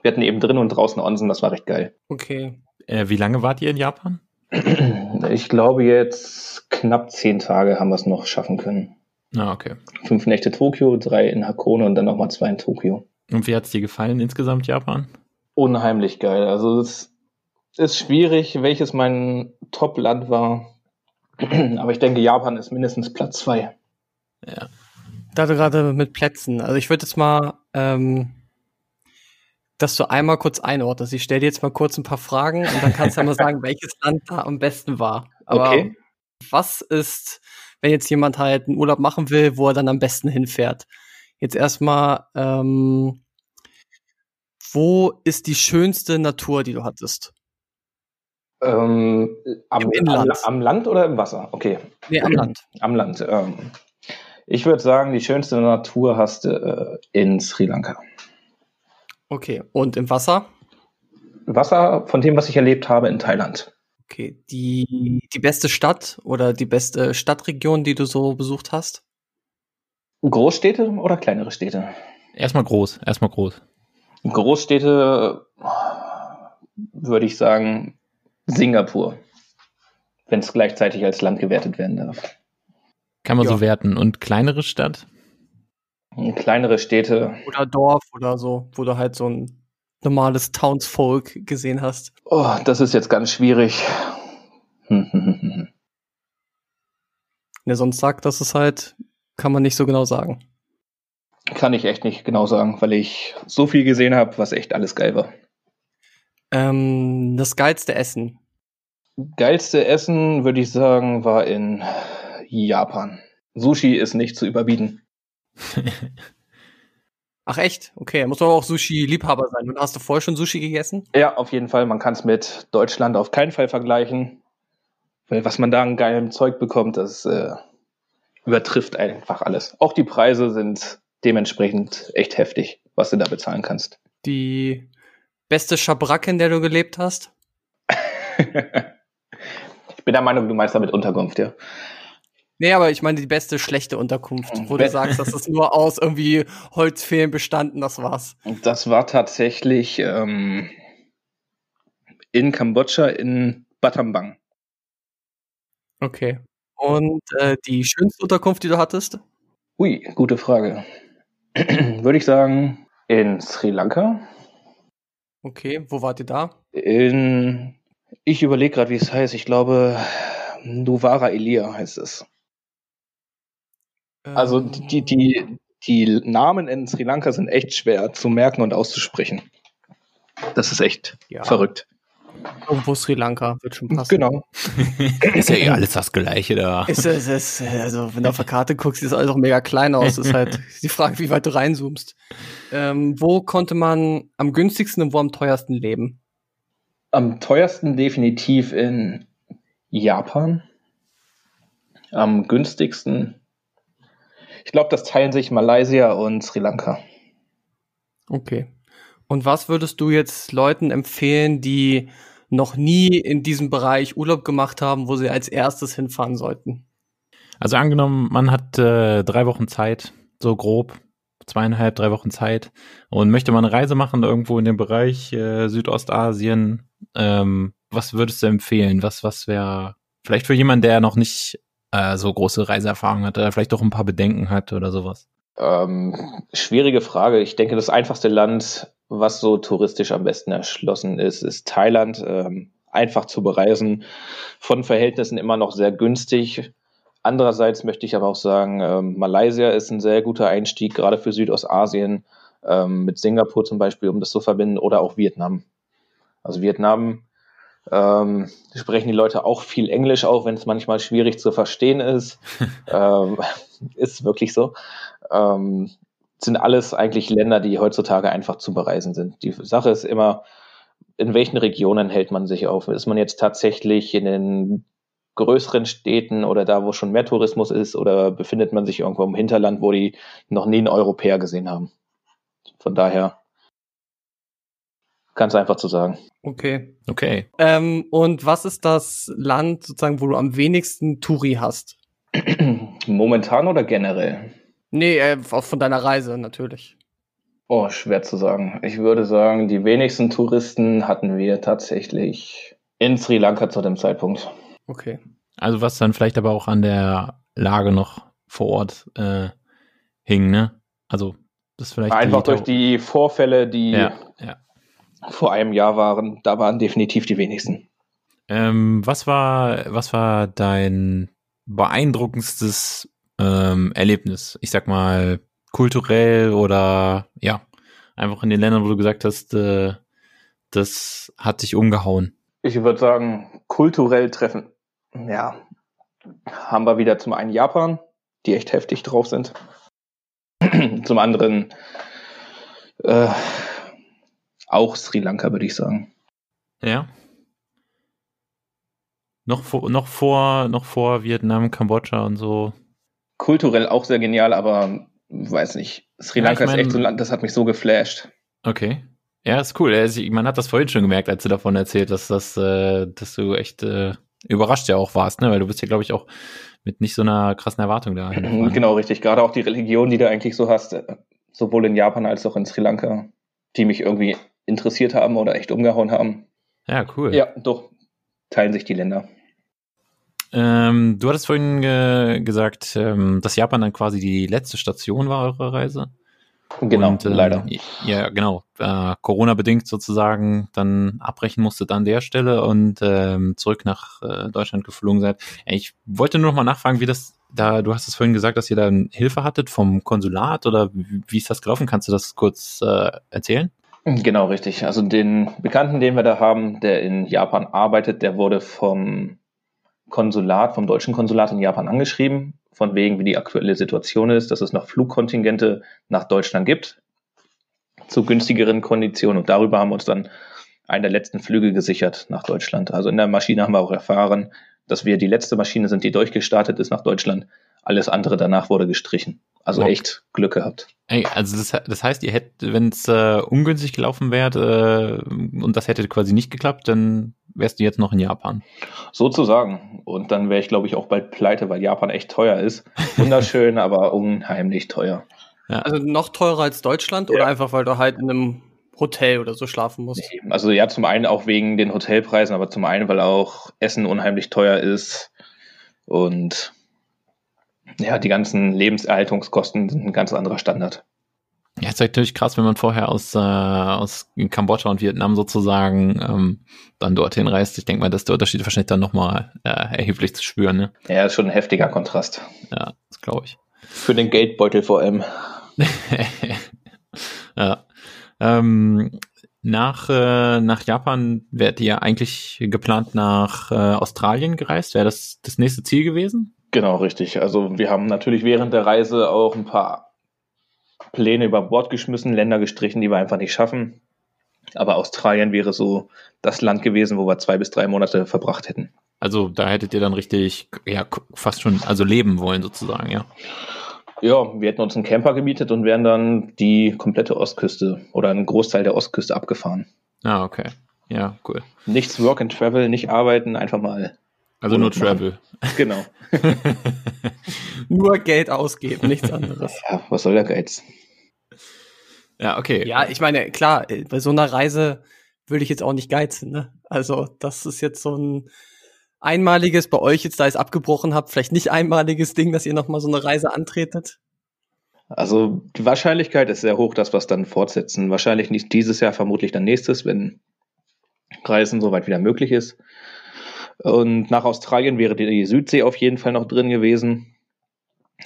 F: wir hatten eben drin und draußen Onsen, das war recht geil.
D: Okay.
E: Äh, wie lange wart ihr in Japan?
F: Ich glaube jetzt knapp zehn Tage haben wir es noch schaffen können.
E: Ah, okay.
F: Fünf Nächte Tokio, drei in Hakone und dann nochmal zwei in Tokio.
E: Und wie hat's dir gefallen insgesamt Japan?
F: unheimlich geil. Also es ist schwierig, welches mein Top-Land war. Aber ich denke, Japan ist mindestens Platz zwei.
E: Ja.
D: Da du gerade mit Plätzen, also ich würde jetzt mal, ähm, dass du einmal kurz einordnest. Ich stelle dir jetzt mal kurz ein paar Fragen und dann kannst du mal sagen, welches Land da am besten war. Aber
F: Okay.
D: was ist, wenn jetzt jemand halt einen Urlaub machen will, wo er dann am besten hinfährt? Jetzt erstmal, ähm, wo ist die schönste Natur, die du hattest?
F: Ähm, am, am, am Land oder im Wasser? Okay,
D: Nee, am Land.
F: am Land. Ähm, ich würde sagen, die schönste Natur hast du äh, in Sri Lanka.
D: Okay. Und im Wasser?
F: Wasser von dem, was ich erlebt habe in Thailand.
D: Okay. Die, die beste Stadt oder die beste Stadtregion, die du so besucht hast?
F: Großstädte oder kleinere Städte?
E: Erstmal groß, erstmal groß.
F: Großstädte würde ich sagen Singapur, wenn es gleichzeitig als Land gewertet werden darf.
E: Kann man
D: Ja.
E: so werten. Und kleinere Stadt?
F: Und kleinere Städte,
D: Oder Dorf oder so, wo du halt so ein normales Townsfolk gesehen hast.
F: oh, das ist jetzt ganz schwierig. Hm, hm, hm, hm.
D: Er sonst sagt, dass es halt, kann man nicht so genau sagen.
F: Kann ich echt nicht genau sagen, weil ich so viel gesehen habe, was echt alles geil war.
D: Ähm, das geilste Essen.
F: Geilste Essen, würde ich sagen, war in Japan. Sushi ist nicht zu überbieten.
D: Ach echt? Okay, muss aber auch Sushi-Liebhaber sein. Und hast du vorher schon Sushi gegessen?
F: Ja, auf jeden Fall. Man kann es mit Deutschland auf keinen Fall vergleichen. Weil was man da an geilem Zeug bekommt, das äh, übertrifft einfach alles. Auch die Preise sind dementsprechend echt heftig, was du da bezahlen kannst.
D: Die beste Schabracke, in der du gelebt hast?
F: ich bin der Meinung, du meinst damit Unterkunft, ja.
D: Nee, aber ich meine die beste schlechte Unterkunft, wo du sagst, das ist nur aus irgendwie Holzfehlen bestanden, das war's.
F: Das war tatsächlich ähm, in Kambodscha in Battambang.
D: Okay. Und äh, die schönste Unterkunft, die du hattest?
F: Ui, gute Frage. Würde ich sagen, in Sri Lanka.
D: Okay, wo wart ihr da?
F: In, ich überlege gerade, wie es heißt. Ich glaube, Nuvara Elia heißt es. Also
D: Ähm,
F: die, die, die Namen in Sri Lanka sind echt schwer zu merken und auszusprechen. Das ist echt
D: Ja.
F: verrückt.
D: Irgendwo Sri Lanka, wird schon passen.
F: Genau.
E: Ist ja eh alles das Gleiche da.
D: Ist, ist, ist, also, wenn du auf der Karte guckst, sieht das alles auch mega klein aus. ist halt die Frage, wie weit du reinzoomst. Ähm, wo konnte man am günstigsten und wo am teuersten leben?
F: Am teuersten definitiv in Japan. Am günstigsten. Ich glaube, das teilen sich Malaysia und Sri Lanka.
D: Okay. Und was würdest du jetzt Leuten empfehlen, die noch nie in diesem Bereich Urlaub gemacht haben, wo sie als erstes hinfahren sollten?
E: Also angenommen, man hat äh, drei Wochen Zeit, so grob, zweieinhalb, drei Wochen Zeit und möchte mal eine Reise machen irgendwo in dem Bereich äh, Südostasien. Ähm, was würdest du empfehlen? Was, was wäre vielleicht für jemanden, der noch nicht äh, so große Reiseerfahrung hat oder vielleicht auch ein paar Bedenken hat oder sowas?
F: Ähm, schwierige Frage. Ich denke, das einfachste Land, was so touristisch am besten erschlossen ist, ist Thailand. Ähm, einfach zu bereisen, von Verhältnissen immer noch sehr günstig. Andererseits möchte ich aber auch sagen, ähm, Malaysia ist ein sehr guter Einstieg, gerade für Südostasien, ähm, mit Singapur zum Beispiel, um das zu verbinden, oder auch Vietnam. Also Vietnam ähm, sprechen die Leute auch viel Englisch, auch wenn es manchmal schwierig zu verstehen ist. ähm, ist wirklich so. Ähm, sind alles eigentlich Länder, die heutzutage einfach zu bereisen sind. Die Sache ist immer, in welchen Regionen hält man sich auf? Ist man jetzt tatsächlich in den größeren Städten oder da, wo schon mehr Tourismus ist, oder befindet man sich irgendwo im Hinterland, wo die noch nie einen Europäer gesehen haben? Von daher ganz einfach zu sagen.
D: Okay.
E: Okay.
D: Ähm, und was ist das Land sozusagen, wo du am wenigsten Touri hast?
F: Momentan oder generell?
D: Nee, äh, auch von deiner Reise natürlich.
F: Oh, schwer zu sagen. Ich würde sagen, die wenigsten Touristen hatten wir tatsächlich in Sri Lanka zu dem Zeitpunkt.
D: Okay.
E: Also was dann vielleicht aber auch an der Lage noch vor Ort äh, hing, ne? Also das vielleicht
F: Einfach durch die Vorfälle, die
E: ja, ja.
F: vor einem Jahr waren, da waren definitiv die wenigsten.
E: Ähm, was war was war dein beeindruckendstes ähm, Erlebnis? Ich sag mal kulturell oder ja einfach in den Ländern, wo du gesagt hast, äh, das hat dich umgehauen.
F: Ich würde sagen, kulturell treffen. Ja, haben wir wieder zum einen Japan, die echt heftig drauf sind. zum anderen äh, auch Sri Lanka, würde ich sagen.
E: Ja. Noch vor, noch vor, noch vor Vietnam, Kambodscha und so.
F: Kulturell auch sehr genial, aber weiß nicht. Sri
E: Ja,
F: Lanka
E: ich mein-
F: ist echt so ein Land, das hat mich so geflasht.
E: Okay. Ja, ist cool. Also, Man hat das vorhin schon gemerkt, als du davon erzählt hast, dass, äh, dass du echt äh, überrascht ja auch warst, ne? Weil du bist ja, glaube ich, auch mit nicht so einer krassen Erwartung da.
F: Genau, richtig. Gerade auch die Religion, die du eigentlich so hast, äh, sowohl in Japan als auch in Sri Lanka, die mich irgendwie interessiert haben oder echt umgehauen haben.
E: Ja, cool.
F: Ja, doch, teilen sich die Länder.
E: Ähm, du hattest vorhin äh, gesagt, ähm, dass Japan dann quasi die letzte Station war eurer Reise.
F: Genau,
E: Und, ähm,
F: leider.
E: Ja, genau. Äh, Corona-bedingt sozusagen dann abbrechen musstet an der Stelle und ähm, zurück nach äh, Deutschland geflogen seid. Ja, Ich wollte nur noch mal nachfragen, wie das da, du hast es vorhin gesagt, dass ihr dann Hilfe hattet vom Konsulat oder wie, wie ist das gelaufen? Kannst du das kurz äh, erzählen?
F: Genau, richtig. Also den Bekannten, den wir da haben, der in Japan arbeitet, der wurde vom Konsulat, vom deutschen Konsulat in Japan angeschrieben, von wegen, wie die aktuelle Situation ist, dass es noch Flugkontingente nach Deutschland gibt, zu günstigeren Konditionen. Und darüber haben wir uns dann einen der letzten Flüge gesichert nach Deutschland. Also in der Maschine haben wir auch erfahren, dass wir die letzte Maschine sind, die durchgestartet ist nach Deutschland. Alles andere danach wurde gestrichen. Also
E: Okay.
F: echt Glück gehabt.
E: Ey, also das, das heißt, ihr hättet, wenn es äh, ungünstig gelaufen wäre äh, und das hätte quasi nicht geklappt, dann wärst du jetzt noch in Japan.
F: Sozusagen. Und dann wäre ich, glaube ich, auch bald pleite, weil Japan echt teuer ist. Wunderschön, aber unheimlich teuer.
D: Also noch teurer als Deutschland oder einfach, weil du halt in einem Hotel oder so schlafen musst?
F: Also ja, zum einen auch wegen den Hotelpreisen, aber zum einen, weil auch Essen unheimlich teuer ist und ja, die ganzen Lebenserhaltungskosten sind ein ganz anderer Standard.
E: Ja, ist natürlich krass, wenn man vorher aus, äh, aus Kambodscha und Vietnam sozusagen ähm, dann dorthin reist. Ich denke mal, dass der Unterschied wahrscheinlich dann nochmal äh, erheblich zu spüren. Ne?
F: Ja, ist schon ein heftiger Kontrast.
E: Ja, das glaube ich.
F: Für den Geldbeutel vor allem.
E: ja. Ähm, nach, äh, nach Japan wärt ihr eigentlich geplant nach äh, Australien gereist? Wäre das das nächste Ziel gewesen?
F: Genau, richtig. Also wir haben natürlich während der Reise auch ein paar Pläne über Bord geschmissen, Länder gestrichen, die wir einfach nicht schaffen. Aber Australien wäre so das Land gewesen, wo wir zwei bis drei Monate verbracht hätten.
E: Also da hättet ihr dann richtig, ja, fast schon, also leben wollen sozusagen, ja.
F: Ja, wir hätten uns einen Camper gemietet und wären dann die komplette Ostküste oder einen Großteil der Ostküste abgefahren.
E: Ah, okay. Ja, cool.
F: Nichts Work and Travel, nicht arbeiten, einfach mal.
E: Also nur. Travel.
F: Genau.
D: Nur Geld ausgeben, nichts anderes.
F: Ja, was soll der Geiz?
E: ja, okay.
D: Ja, ich meine, klar, äh, bei so einer Reise würde ich jetzt auch nicht geizen, ne? Also, das ist jetzt so ein einmaliges bei euch jetzt, da ihr es abgebrochen habt, vielleicht nicht einmaliges Ding, dass ihr nochmal so eine Reise antretet.
F: Also die Wahrscheinlichkeit ist sehr hoch, dass wir es dann fortsetzen. Wahrscheinlich nicht dieses Jahr, vermutlich dann nächstes, wenn Reisen soweit wieder möglich ist. Und nach Australien wäre die Südsee auf jeden Fall noch drin gewesen.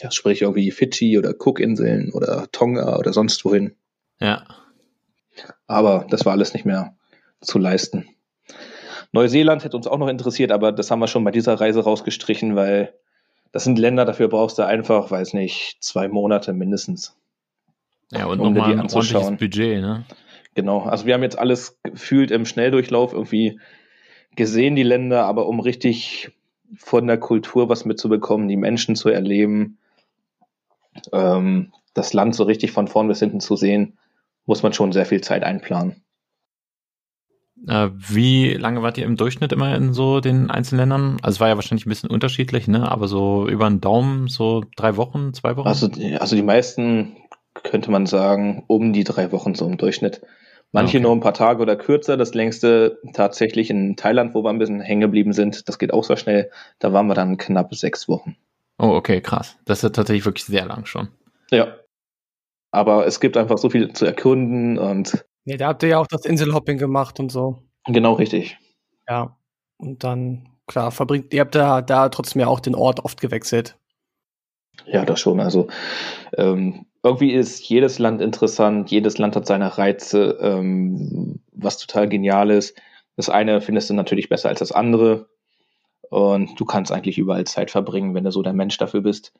F: Ja, sprich irgendwie Fidschi oder Cookinseln oder Tonga oder sonst wohin.
E: Ja.
F: Aber das war alles nicht mehr zu leisten. Neuseeland hätte uns auch noch interessiert, aber das haben wir schon bei dieser Reise rausgestrichen, weil das sind Länder, dafür brauchst du einfach, weiß nicht, zwei Monate mindestens.
E: Ja, und
F: Um
E: nochmal
F: die
E: ein ordentliches. Budget, ne?
F: Genau, also wir haben jetzt alles gefühlt im Schnelldurchlauf irgendwie gesehen, die Länder, aber um richtig von der Kultur was mitzubekommen, die Menschen zu erleben, ähm, das Land so richtig von vorn bis hinten zu sehen, muss man schon sehr viel Zeit einplanen.
E: Äh, wie lange wart ihr im Durchschnitt immer in so den Einzelländern? Also es war ja wahrscheinlich ein bisschen unterschiedlich, ne? Aber so über den Daumen, so drei Wochen, zwei Wochen?
F: Also, die- also die meisten könnte man sagen, um die drei Wochen so im Durchschnitt. Manche
E: Okay.
F: nur ein paar Tage oder kürzer. Das längste tatsächlich in Thailand, wo wir ein bisschen hängen geblieben sind. Das geht auch so schnell. Da waren wir dann knapp sechs Wochen.
E: oh, okay, krass. Das ist ja tatsächlich wirklich sehr lang schon.
F: Ja. Aber es gibt einfach so viel zu erkunden und
D: Nee, da habt ihr ja auch das Inselhopping gemacht und so.
F: genau richtig.
D: Ja. Und dann, klar, verbringt, ihr habt da, da trotzdem ja auch den Ort oft gewechselt.
F: Ja, das schon. Also ähm, irgendwie ist jedes Land interessant, jedes Land hat seine Reize, ähm, was total genial ist. Das eine findest du natürlich besser als das andere. Und du kannst eigentlich überall Zeit verbringen, wenn du so der Mensch dafür bist.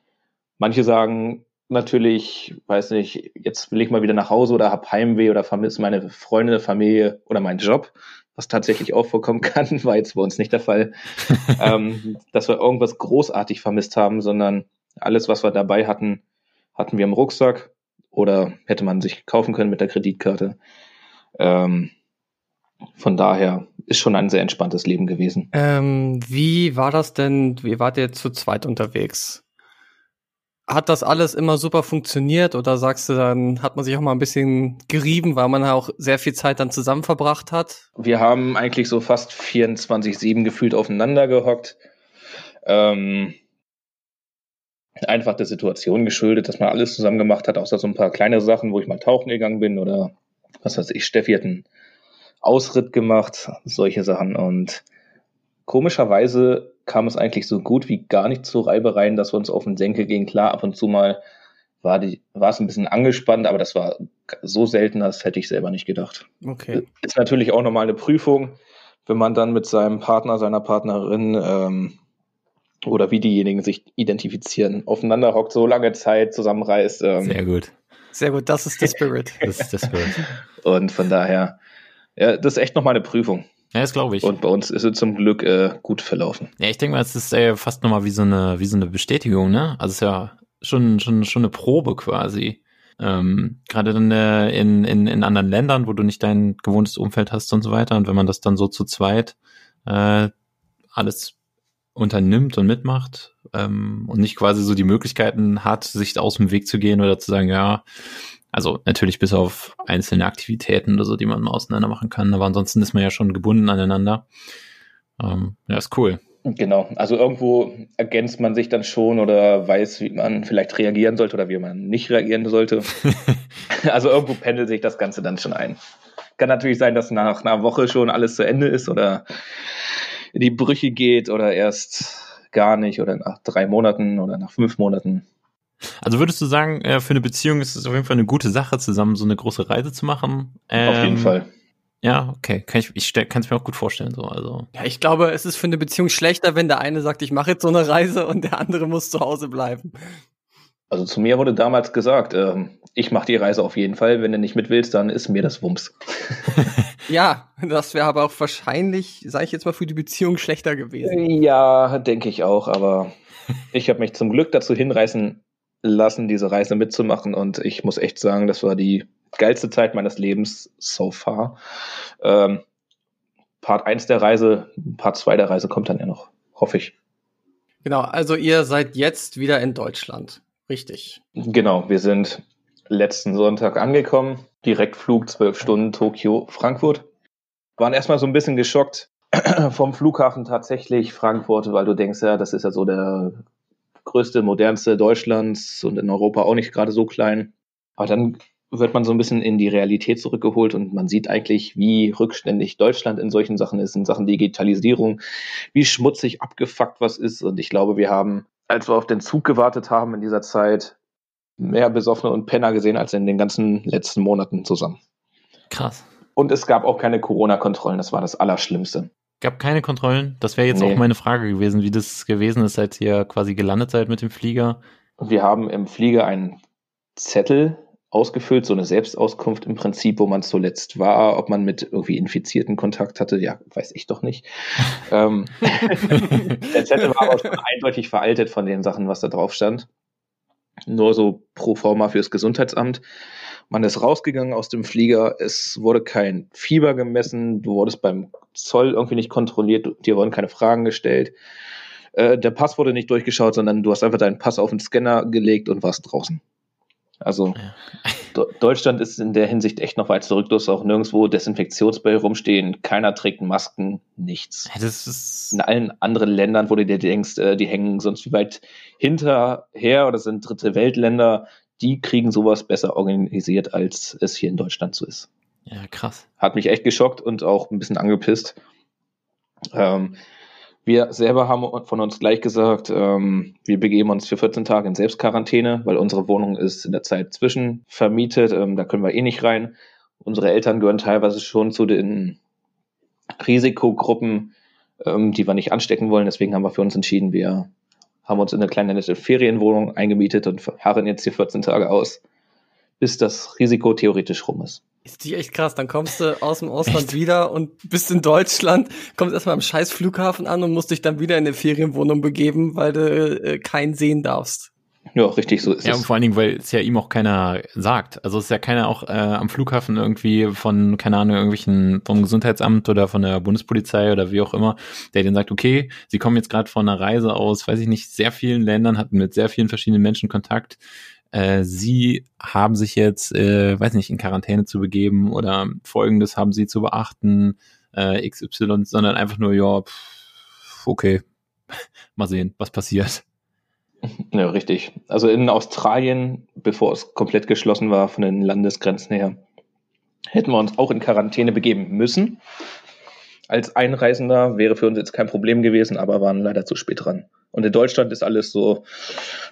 F: Manche sagen natürlich, weiß nicht, jetzt will ich mal wieder nach Hause oder hab Heimweh oder vermisse meine Freunde, Familie oder meinen Job, was tatsächlich auch vorkommen kann, war jetzt bei uns nicht der Fall, ähm, dass wir irgendwas großartig vermisst haben, sondern alles, was wir dabei hatten, hatten wir im Rucksack oder hätte man sich kaufen können mit der Kreditkarte. Ähm, von daher ist schon ein sehr entspanntes Leben gewesen.
D: Ähm, wie war das denn? Wie wart ihr zu zweit unterwegs? Hat das alles immer super funktioniert oder sagst du, dann hat man sich auch mal ein bisschen gerieben, weil man auch sehr viel Zeit dann zusammen verbracht hat?
F: Wir haben eigentlich so fast 24-7 gefühlt aufeinander gehockt. Ähm, einfach der Situation geschuldet, dass man alles zusammen gemacht hat, außer so ein paar kleine Sachen, wo ich mal tauchen gegangen bin oder was weiß ich, Steffi hat einen Ausritt gemacht, solche Sachen. Und komischerweise kam es eigentlich so gut wie gar nicht zu Reibereien, dass wir uns auf den Senkel gehen. Klar, ab und zu mal war, die, war es ein bisschen angespannt, aber das war so selten, das hätte ich selber nicht gedacht.
D: Okay.
F: Ist natürlich auch nochmal eine Prüfung, wenn man dann mit seinem Partner, seiner Partnerin ähm, oder wie diejenigen sich identifizieren, aufeinander hockt, so lange Zeit zusammenreist. Ähm,
E: Sehr gut.
D: Sehr gut, das ist der Spirit.
E: Das ist das Spirit.
F: und von daher, ja, das ist echt nochmal eine Prüfung.
E: Ja, das glaube ich.
F: Und bei uns ist es zum Glück äh, gut verlaufen.
E: Ja, ich denke mal, es ist äh, fast nochmal wie so eine, wie so eine Bestätigung, ne? Also es ist ja schon, schon, schon eine Probe quasi. Ähm, Gerade dann äh, in, in, in anderen Ländern, wo du nicht dein gewohntes Umfeld hast und so weiter. Und wenn man das dann so zu zweit äh, alles unternimmt und mitmacht ähm, und nicht quasi so die Möglichkeiten hat, sich aus dem Weg zu gehen oder zu sagen, ja, also natürlich bis auf einzelne Aktivitäten oder so, die man mal auseinander machen kann, aber ansonsten ist man ja schon gebunden aneinander. Ähm, ja, ist cool.
F: Genau, also irgendwo ergänzt man sich dann schon oder weiß, wie man vielleicht reagieren sollte oder wie man nicht reagieren sollte. also irgendwo pendelt sich das Ganze dann schon ein. Kann natürlich sein, dass nach einer Woche schon alles zu Ende ist oder in die Brüche geht oder erst gar nicht oder nach drei Monaten oder nach fünf Monaten.
E: Also würdest du sagen, äh, für eine Beziehung ist es auf jeden Fall eine gute Sache, zusammen so eine große Reise zu machen?
F: Ähm, auf jeden Fall.
E: Ja, okay. Kann ich, ich kann es mir auch gut vorstellen. So, also.
D: Ja, ich glaube, es ist für eine Beziehung schlechter, wenn der eine sagt, ich mache jetzt so eine Reise und der andere muss zu Hause bleiben.
F: Also zu mir wurde damals gesagt, äh, ich mache die Reise auf jeden Fall. Wenn du nicht mit willst, dann ist mir das Wumms.
D: ja, das wäre aber auch wahrscheinlich, sage ich jetzt mal, für die Beziehung schlechter gewesen.
F: Ja, denke ich auch. Aber ich habe mich zum Glück dazu hinreißen lassen, diese Reise mitzumachen. Und ich muss echt sagen, das war die geilste Zeit meines Lebens so far. Ähm, Part 1 der Reise, Part 2 der Reise kommt dann ja noch, hoffe ich.
D: Genau, also ihr seid jetzt wieder in Deutschland, richtig?
F: Genau, wir sind letzten Sonntag angekommen, Direktflug 12 Stunden Tokio, Frankfurt. Waren erstmal so ein bisschen geschockt vom Flughafen tatsächlich Frankfurt, weil du denkst ja, das ist ja so der größte, modernste Deutschlands und in Europa auch nicht gerade so klein. Aber dann wird man so ein bisschen in die Realität zurückgeholt und man sieht eigentlich, wie rückständig Deutschland in solchen Sachen ist, in Sachen Digitalisierung, wie schmutzig abgefuckt was ist. Und ich glaube, wir haben, als wir auf den Zug gewartet haben in dieser Zeit, mehr Besoffene und Penner gesehen als in den ganzen letzten Monaten zusammen.
E: Krass.
F: Und es gab auch keine Corona-Kontrollen, das war das Allerschlimmste.
E: Gab keine Kontrollen? Das wäre jetzt nee. auch meine Frage gewesen, wie das gewesen ist, als ihr quasi gelandet seid mit dem Flieger.
F: Wir haben im Flieger einen Zettel ausgefüllt, so eine Selbstauskunft im Prinzip, wo man zuletzt war, ob man mit irgendwie Infizierten Kontakt hatte, ja, weiß ich doch nicht. ähm, der Zettel war aber schon eindeutig veraltet von den Sachen, was da drauf stand. Nur so pro forma fürs Gesundheitsamt. Man ist rausgegangen aus dem Flieger, es wurde kein Fieber gemessen, du wurdest beim Zoll irgendwie nicht kontrolliert, dir wurden keine Fragen gestellt. Äh, der Pass wurde nicht durchgeschaut, sondern du hast einfach deinen Pass auf den Scanner gelegt und warst draußen. Also ja. Deutschland ist in der Hinsicht echt noch weit zurück. Du hast auch nirgendwo Desinfektionsspray rumstehen. Keiner trägt Masken, nichts. In allen anderen Ländern, wo du dir denkst, äh, die hängen sonst wie weit hinterher oder sind dritte Weltländer, die kriegen sowas besser organisiert, als es hier in Deutschland so ist.
E: Ja, krass.
F: Hat mich echt geschockt und auch ein bisschen angepisst. Ähm, wir selber haben von uns gleich gesagt, ähm, wir begeben uns für 14 Tage in Selbstquarantäne, weil unsere Wohnung ist in der Zeit zwischen vermietet. Ähm, da können wir eh nicht rein. Unsere Eltern gehören teilweise schon zu den Risikogruppen, ähm, die wir nicht anstecken wollen. Deswegen haben wir für uns entschieden, wir haben uns in eine kleine nette Ferienwohnung eingemietet und harren jetzt hier 14 Tage aus, bis das Risiko theoretisch rum ist.
D: Ist die echt krass. Dann kommst du aus dem Ausland echt? wieder und bist in Deutschland, kommst erstmal am scheiß Flughafen an und musst dich dann wieder in eine Ferienwohnung begeben, weil du äh, keinen sehen darfst.
F: Ja, richtig, so ist
E: ja, es. Ja, und vor allen Dingen, weil es ja ihm auch keiner sagt. Also es ist ja keiner auch äh, am Flughafen irgendwie von, keine Ahnung, irgendwelchen, vom Gesundheitsamt oder von der Bundespolizei oder wie auch immer, der dann sagt, okay, sie kommen jetzt gerade von einer Reise aus, weiß ich nicht, sehr vielen Ländern, hatten mit sehr vielen verschiedenen Menschen Kontakt äh, sie haben sich jetzt, äh, weiß nicht, in Quarantäne zu begeben oder folgendes haben sie zu beachten, äh, XY, sondern einfach nur, ja, pff, okay, mal sehen, was passiert.
F: Ja, richtig. Also in Australien, bevor es komplett geschlossen war von den Landesgrenzen her, hätten wir uns auch in Quarantäne begeben müssen. Als Einreisender wäre für uns jetzt kein Problem gewesen, aber waren leider zu spät dran. Und in Deutschland ist alles so,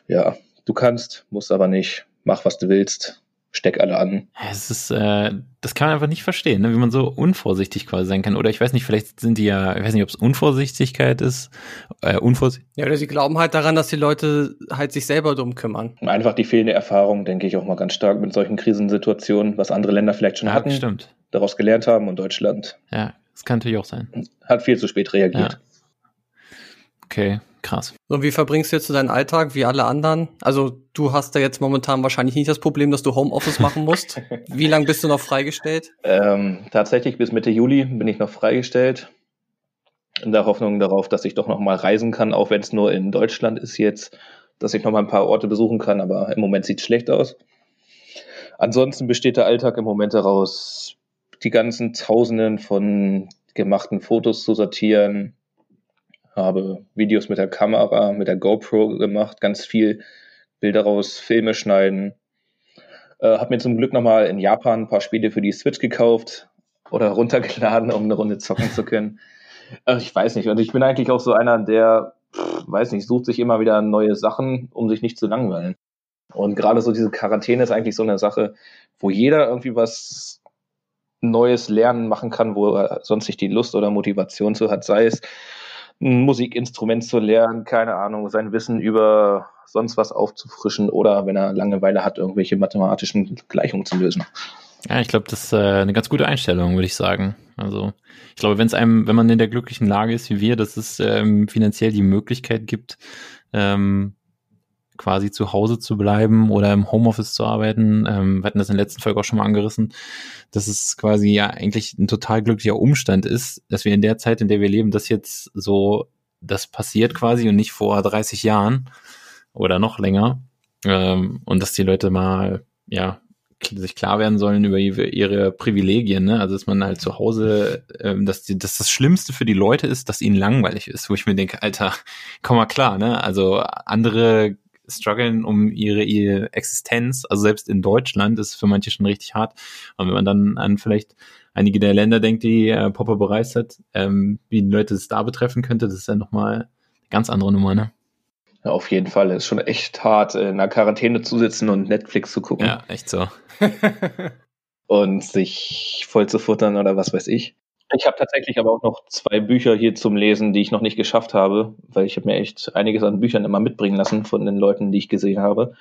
F: ja, Du kannst, musst aber nicht. Mach, was du willst. Steck alle an.
E: Es ist, äh, das kann man einfach nicht verstehen, ne? wie man so unvorsichtig quasi sein kann. Oder ich weiß nicht, vielleicht sind die ja, ich weiß nicht, ob es Unvorsichtigkeit ist. Äh, Unvorsicht
D: ja, oder sie glauben halt daran, dass die Leute halt sich selber drum kümmern.
F: Einfach die fehlende Erfahrung, denke ich auch mal ganz stark mit solchen Krisensituationen, was andere Länder vielleicht schon ja, hatten.
E: Stimmt.
F: Daraus gelernt haben und Deutschland.
E: Ja, Das kann natürlich auch sein.
F: Hat viel zu spät reagiert. Ja.
E: Okay, krass.
D: So, wie verbringst du jetzt deinen Alltag wie alle anderen? Also, du hast da jetzt momentan wahrscheinlich nicht das Problem, dass du Homeoffice machen musst. wie lange bist du noch freigestellt?
F: Ähm, tatsächlich bis Mitte Juli bin ich noch freigestellt. In der Hoffnung darauf, dass ich doch noch mal reisen kann, auch wenn es nur in Deutschland ist jetzt, dass ich noch mal ein paar Orte besuchen kann, aber im Moment sieht es schlecht aus. Ansonsten besteht der Alltag im Moment daraus, die ganzen Tausenden von gemachten Fotos zu sortieren, habe Videos mit der Kamera, mit der GoPro gemacht, ganz viel Bilder raus, Filme schneiden. Äh, habe mir zum Glück nochmal in Japan ein paar Spiele für die Switch gekauft oder runtergeladen, um eine Runde zocken zu können. Äh, ich weiß nicht. Und ich bin eigentlich auch so einer, der, pff, weiß nicht, sucht sich immer wieder neue Sachen, um sich nicht zu langweilen. Und gerade so diese Quarantäne ist eigentlich so eine Sache, wo jeder irgendwie was Neues lernen machen kann, wo er sonst nicht die Lust oder Motivation zu hat, sei es ein Musikinstrument zu lernen, keine Ahnung, sein Wissen über sonst was aufzufrischen oder wenn er Langeweile hat, irgendwelche mathematischen Gleichungen zu lösen.
E: Ja, ich glaube, das ist äh, eine ganz gute Einstellung, würde ich sagen. Also ich glaube, wenn es einem, wenn man in der glücklichen Lage ist wie wir, dass es ähm, finanziell die Möglichkeit gibt, ähm, quasi zu Hause zu bleiben oder im Homeoffice zu arbeiten. Ähm, wir hatten das in der letzten Folge auch schon mal angerissen, dass es quasi ja eigentlich ein total glücklicher Umstand ist, dass wir in der Zeit, in der wir leben, das jetzt so, das passiert quasi und nicht vor 30 Jahren oder noch länger. Ähm, und dass die Leute mal, ja, sich klar werden sollen über ihre Privilegien, ne? Also dass man halt zu Hause, ähm, dass, die, dass das Schlimmste für die Leute ist, dass ihnen langweilig ist, wo ich mir denke, Alter, komm mal klar, ne? Also andere strugglen um ihre, ihre Existenz. Also selbst in Deutschland ist es für manche schon richtig hart. Und wenn man dann an vielleicht einige der Länder denkt, die äh, Popper bereist hat, ähm, wie die Leute es da betreffen könnte, das ist ja nochmal eine ganz andere Nummer, ne?
F: Ja, auf jeden Fall. Es ist schon echt hart, in einer Quarantäne zu sitzen und Netflix zu gucken.
E: Ja, echt so.
F: und sich voll zu futtern oder was weiß ich. Ich habe tatsächlich aber auch noch zwei Bücher hier zum Lesen, die ich noch nicht geschafft habe, weil ich habe mir echt einiges an Büchern immer mitbringen lassen von den Leuten, die ich gesehen habe.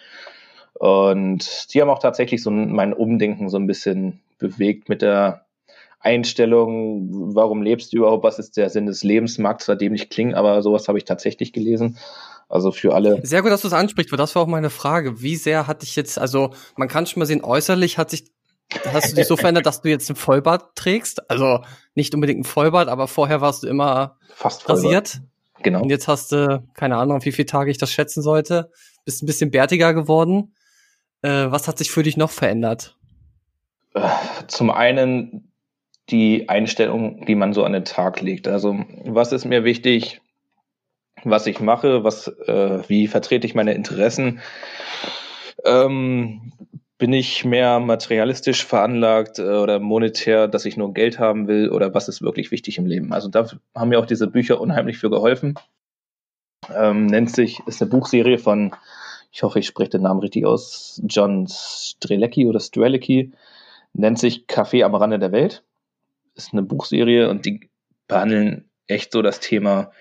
F: Und die haben auch tatsächlich so mein Umdenken so ein bisschen bewegt mit der Einstellung, warum lebst du überhaupt, was ist der Sinn des Lebens, mag zwar dämlich klingen, aber sowas habe ich tatsächlich gelesen. Also für alle.
D: Sehr gut, dass du es ansprichst, weil das war auch meine Frage. Wie sehr hat dich jetzt, also man kann schon mal sehen, äußerlich hat sich Hast du dich so verändert, dass du jetzt ein Vollbart trägst? Also nicht unbedingt ein Vollbart, aber vorher warst du immer
F: Fast
D: rasiert.
F: Genau.
D: Und jetzt hast du, keine Ahnung, wie viele Tage ich das schätzen sollte, bist ein bisschen bärtiger geworden. Äh, was hat sich für dich noch verändert?
F: Äh, zum einen die Einstellung, die man so an den Tag legt. Also was ist mir wichtig, was ich mache, was, äh, wie vertrete ich meine Interessen? Ähm, bin ich mehr materialistisch veranlagt äh, oder monetär, dass ich nur Geld haben will oder was ist wirklich wichtig im Leben? Also da haben mir auch diese Bücher unheimlich für geholfen. Ähm, nennt sich, ist eine Buchserie von, ich hoffe, ich spreche den Namen richtig aus, John Strelecki oder Strelecki, nennt sich Café am Rande der Welt. Ist eine Buchserie und die behandeln echt so das Thema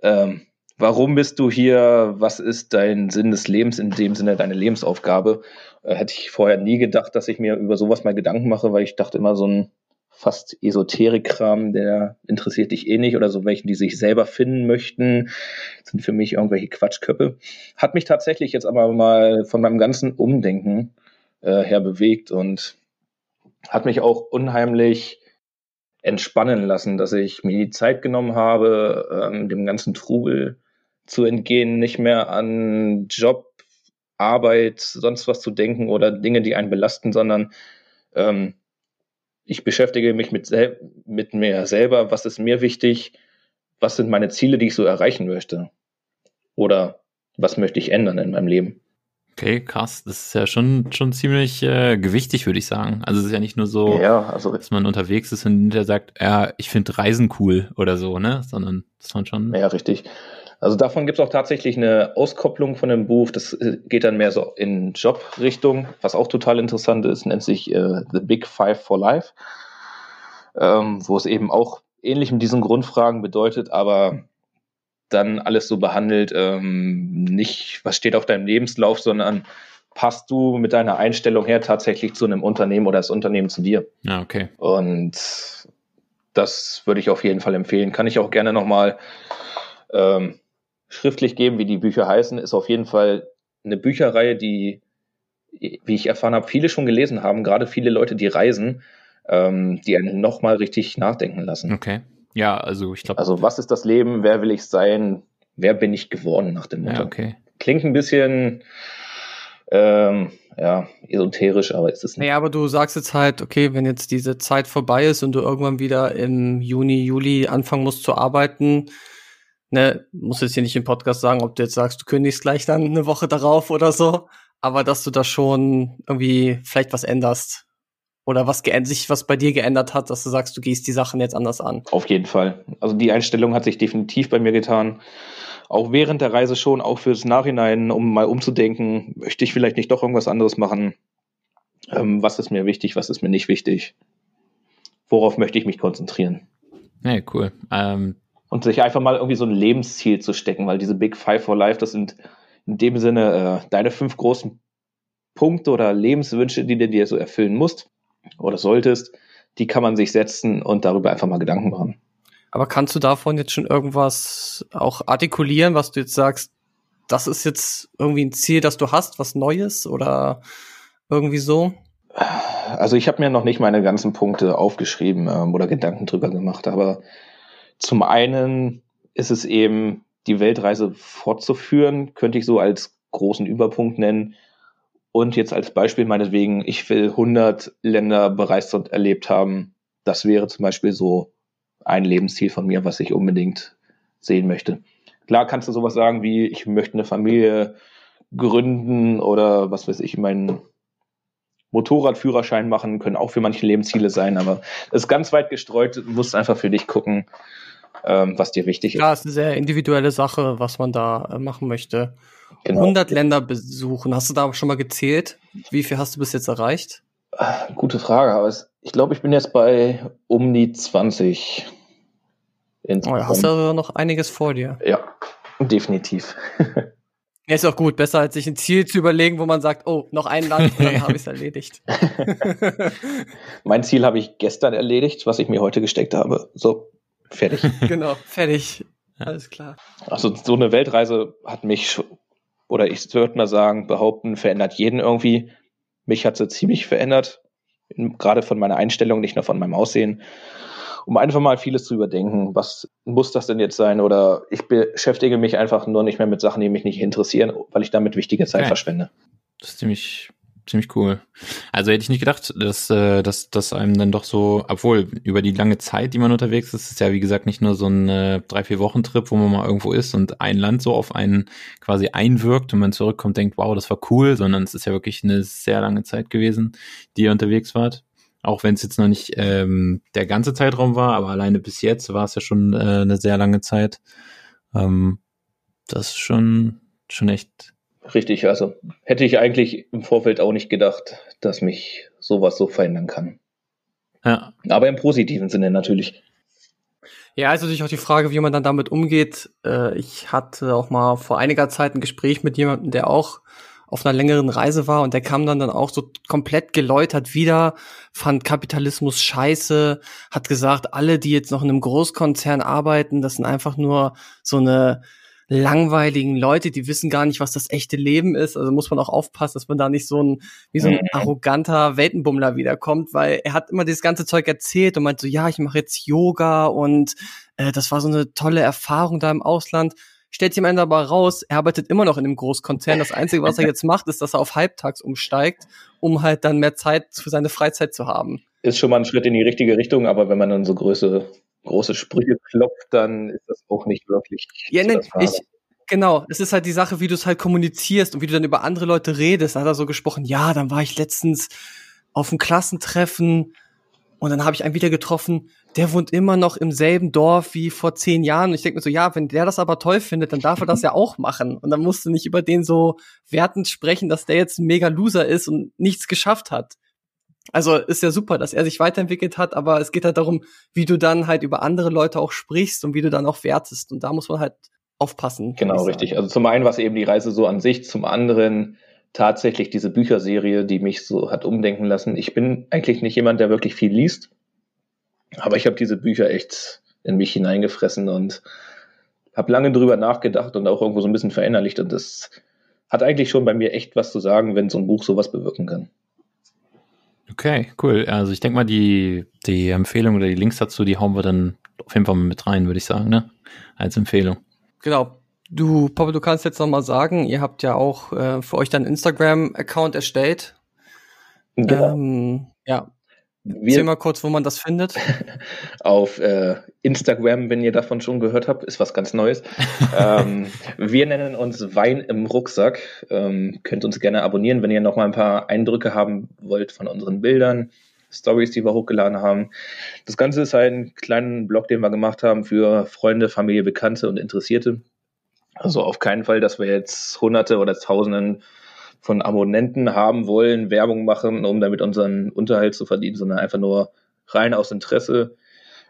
F: ähm, warum bist du hier, was ist dein Sinn des Lebens, in dem Sinne deine Lebensaufgabe. Äh, hätte ich vorher nie gedacht, dass ich mir über sowas mal Gedanken mache, weil ich dachte immer so ein fast Esoterik-Kram, der interessiert dich eh nicht oder so welchen, die sich selber finden möchten, sind für mich irgendwelche Quatschköppe. Hat mich tatsächlich jetzt aber mal von meinem ganzen Umdenken äh, her bewegt und hat mich auch unheimlich entspannen lassen, dass ich mir die Zeit genommen habe, ähm, dem ganzen Trubel zu entgehen, nicht mehr an Job, Arbeit, sonst was zu denken oder Dinge, die einen belasten, sondern ähm, ich beschäftige mich mit, sel mit mir selber, was ist mir wichtig, was sind meine Ziele, die ich so erreichen möchte oder was möchte ich ändern in meinem Leben.
E: Okay, krass. Das ist ja schon, schon ziemlich äh, gewichtig, würde ich sagen. Also es ist ja nicht nur so,
F: ja, also,
E: dass man unterwegs ist und der sagt, ja, ich finde Reisen cool oder so, ne? Sondern das man schon.
F: Ja, richtig. Also davon gibt es auch tatsächlich eine Auskopplung von dem Buch. Das äh, geht dann mehr so in Jobrichtung, was auch total interessant ist, nennt sich äh, The Big Five for Life, ähm, wo es eben auch ähnlich mit diesen Grundfragen bedeutet, aber dann alles so behandelt, ähm, nicht, was steht auf deinem Lebenslauf, sondern passt du mit deiner Einstellung her tatsächlich zu einem Unternehmen oder das Unternehmen zu dir.
E: Ja, okay.
F: Und das würde ich auf jeden Fall empfehlen. Kann ich auch gerne nochmal ähm, schriftlich geben, wie die Bücher heißen. Ist auf jeden Fall eine Bücherreihe, die, wie ich erfahren habe, viele schon gelesen haben, gerade viele Leute, die reisen, ähm, die einen nochmal richtig nachdenken lassen.
C: Okay. Ja, also ich glaube.
F: Also was ist das Leben? Wer will ich sein? Wer bin ich geworden nach dem Motto?
C: Ja, okay.
F: Klingt ein bisschen ähm, ja, esoterisch, aber ist es
D: nicht. Naja, aber du sagst jetzt halt, okay, wenn jetzt diese Zeit vorbei ist und du irgendwann wieder im Juni, Juli anfangen musst zu arbeiten, ne, musst jetzt hier nicht im Podcast sagen, ob du jetzt sagst, du kündigst gleich dann eine Woche darauf oder so, aber dass du da schon irgendwie vielleicht was änderst. Oder was sich was bei dir geändert hat, dass du sagst, du gehst die Sachen jetzt anders an.
F: Auf jeden Fall. Also die Einstellung hat sich definitiv bei mir getan auch während der Reise schon, auch fürs Nachhinein, um mal umzudenken, möchte ich vielleicht nicht doch irgendwas anderes machen? Ähm, was ist mir wichtig, was ist mir nicht wichtig? Worauf möchte ich mich konzentrieren?
C: Ja, cool. Ähm,
F: und sich einfach mal irgendwie so ein Lebensziel zu stecken, weil diese Big Five for Life, das sind in dem Sinne äh, deine fünf großen Punkte oder Lebenswünsche, die du dir so erfüllen musst oder solltest, die kann man sich setzen und darüber einfach mal Gedanken machen.
D: Aber kannst du davon jetzt schon irgendwas auch artikulieren, was du jetzt sagst, das ist jetzt irgendwie ein Ziel, das du hast, was Neues oder irgendwie so?
F: Also ich habe mir noch nicht meine ganzen Punkte aufgeschrieben ähm, oder Gedanken drüber gemacht, aber zum einen ist es eben, die Weltreise fortzuführen, könnte ich so als großen Überpunkt nennen. Und jetzt als Beispiel meinetwegen, ich will 100 Länder bereist und erlebt haben. Das wäre zum Beispiel so ein Lebensziel von mir, was ich unbedingt sehen möchte. Klar kannst du sowas sagen wie, ich möchte eine Familie gründen oder was weiß ich, meinen Motorradführerschein machen, können auch für manche Lebensziele sein, aber es ist ganz weit gestreut, du musst einfach für dich gucken, ähm, was dir wichtig ist.
D: Ja, es ist eine sehr individuelle Sache, was man da äh, machen möchte. Genau. 100 Länder besuchen, hast du da schon mal gezählt? Wie viel hast du bis jetzt erreicht?
F: Gute Frage, aber es, ich glaube, ich bin jetzt bei um die 20.
D: Oh, hast du also noch einiges vor dir.
F: Ja, definitiv.
D: Ja, ist auch gut, besser als sich ein Ziel zu überlegen, wo man sagt, oh, noch ein Land, dann habe ich es erledigt.
F: mein Ziel habe ich gestern erledigt, was ich mir heute gesteckt habe. So, fertig.
D: genau, fertig. Alles klar.
F: Also so eine Weltreise hat mich, oder ich würde mal sagen, behaupten, verändert jeden irgendwie. Mich hat sie ziemlich verändert, gerade von meiner Einstellung, nicht nur von meinem Aussehen, um einfach mal vieles zu überdenken. Was muss das denn jetzt sein? Oder ich beschäftige mich einfach nur nicht mehr mit Sachen, die mich nicht interessieren, weil ich damit wichtige Zeit okay. verschwende.
C: Das ist ziemlich ziemlich cool. Also hätte ich nicht gedacht, dass, äh, dass, dass einem dann doch so, obwohl über die lange Zeit, die man unterwegs ist, ist ja wie gesagt nicht nur so ein äh, drei, vier Wochen Trip, wo man mal irgendwo ist und ein Land so auf einen quasi einwirkt und man zurückkommt, denkt, wow, das war cool, sondern es ist ja wirklich eine sehr lange Zeit gewesen, die ihr unterwegs wart. Auch wenn es jetzt noch nicht ähm, der ganze Zeitraum war, aber alleine bis jetzt war es ja schon äh, eine sehr lange Zeit. Ähm, das ist schon, schon echt
F: Richtig, also hätte ich eigentlich im Vorfeld auch nicht gedacht, dass mich sowas so verändern kann. Ja. Aber im positiven Sinne natürlich.
D: Ja, ist natürlich auch die Frage, wie man dann damit umgeht. Äh, ich hatte auch mal vor einiger Zeit ein Gespräch mit jemandem, der auch auf einer längeren Reise war und der kam dann dann auch so komplett geläutert wieder, fand Kapitalismus scheiße, hat gesagt, alle, die jetzt noch in einem Großkonzern arbeiten, das sind einfach nur so eine langweiligen Leute, die wissen gar nicht, was das echte Leben ist. Also muss man auch aufpassen, dass man da nicht so ein, wie so ein mhm. arroganter Weltenbummler wiederkommt, weil er hat immer das ganze Zeug erzählt und meint so, ja, ich mache jetzt Yoga und äh, das war so eine tolle Erfahrung da im Ausland. Stellt sich am Ende aber raus, er arbeitet immer noch in einem Großkonzern. Das Einzige, was er jetzt macht, ist, dass er auf Halbtags umsteigt, um halt dann mehr Zeit für seine Freizeit zu haben.
F: Ist schon mal ein Schritt in die richtige Richtung, aber wenn man dann so Größe große Sprüche klopft, dann ist das auch nicht wirklich.
D: Ja, ne, ich, genau, es ist halt die Sache, wie du es halt kommunizierst und wie du dann über andere Leute redest. Da hat er so gesprochen, ja, dann war ich letztens auf einem Klassentreffen und dann habe ich einen wieder getroffen, der wohnt immer noch im selben Dorf wie vor zehn Jahren. Und ich denke mir so, ja, wenn der das aber toll findet, dann darf er das ja auch machen. Und dann musst du nicht über den so wertend sprechen, dass der jetzt ein mega Loser ist und nichts geschafft hat. Also ist ja super, dass er sich weiterentwickelt hat, aber es geht halt darum, wie du dann halt über andere Leute auch sprichst und wie du dann auch wertest. Und da muss man halt aufpassen.
F: Genau, richtig. Also zum einen war es eben die Reise so an sich, zum anderen tatsächlich diese Bücherserie, die mich so hat umdenken lassen. Ich bin eigentlich nicht jemand, der wirklich viel liest. Aber ich habe diese Bücher echt in mich hineingefressen und habe lange drüber nachgedacht und auch irgendwo so ein bisschen verinnerlicht. Und das hat eigentlich schon bei mir echt was zu sagen, wenn so ein Buch sowas bewirken kann.
E: Okay, cool. Also ich denke mal, die, die Empfehlung oder die Links dazu, die hauen wir dann auf jeden Fall mal mit rein, würde ich sagen, ne? Als Empfehlung.
D: Genau. Du, Papa, du kannst jetzt nochmal sagen, ihr habt ja auch äh, für euch dann Instagram-Account erstellt. Genau. Ähm, ja, wir, Erzähl mal kurz, wo man das findet.
F: Auf äh, Instagram, wenn ihr davon schon gehört habt, ist was ganz Neues. ähm, wir nennen uns Wein im Rucksack. Ähm, könnt uns gerne abonnieren, wenn ihr noch mal ein paar Eindrücke haben wollt von unseren Bildern, Stories, die wir hochgeladen haben. Das Ganze ist ein kleiner Blog, den wir gemacht haben für Freunde, Familie, Bekannte und Interessierte. Also auf keinen Fall, dass wir jetzt Hunderte oder Tausenden von Abonnenten haben wollen, Werbung machen, um damit unseren Unterhalt zu verdienen, sondern einfach nur rein aus Interesse.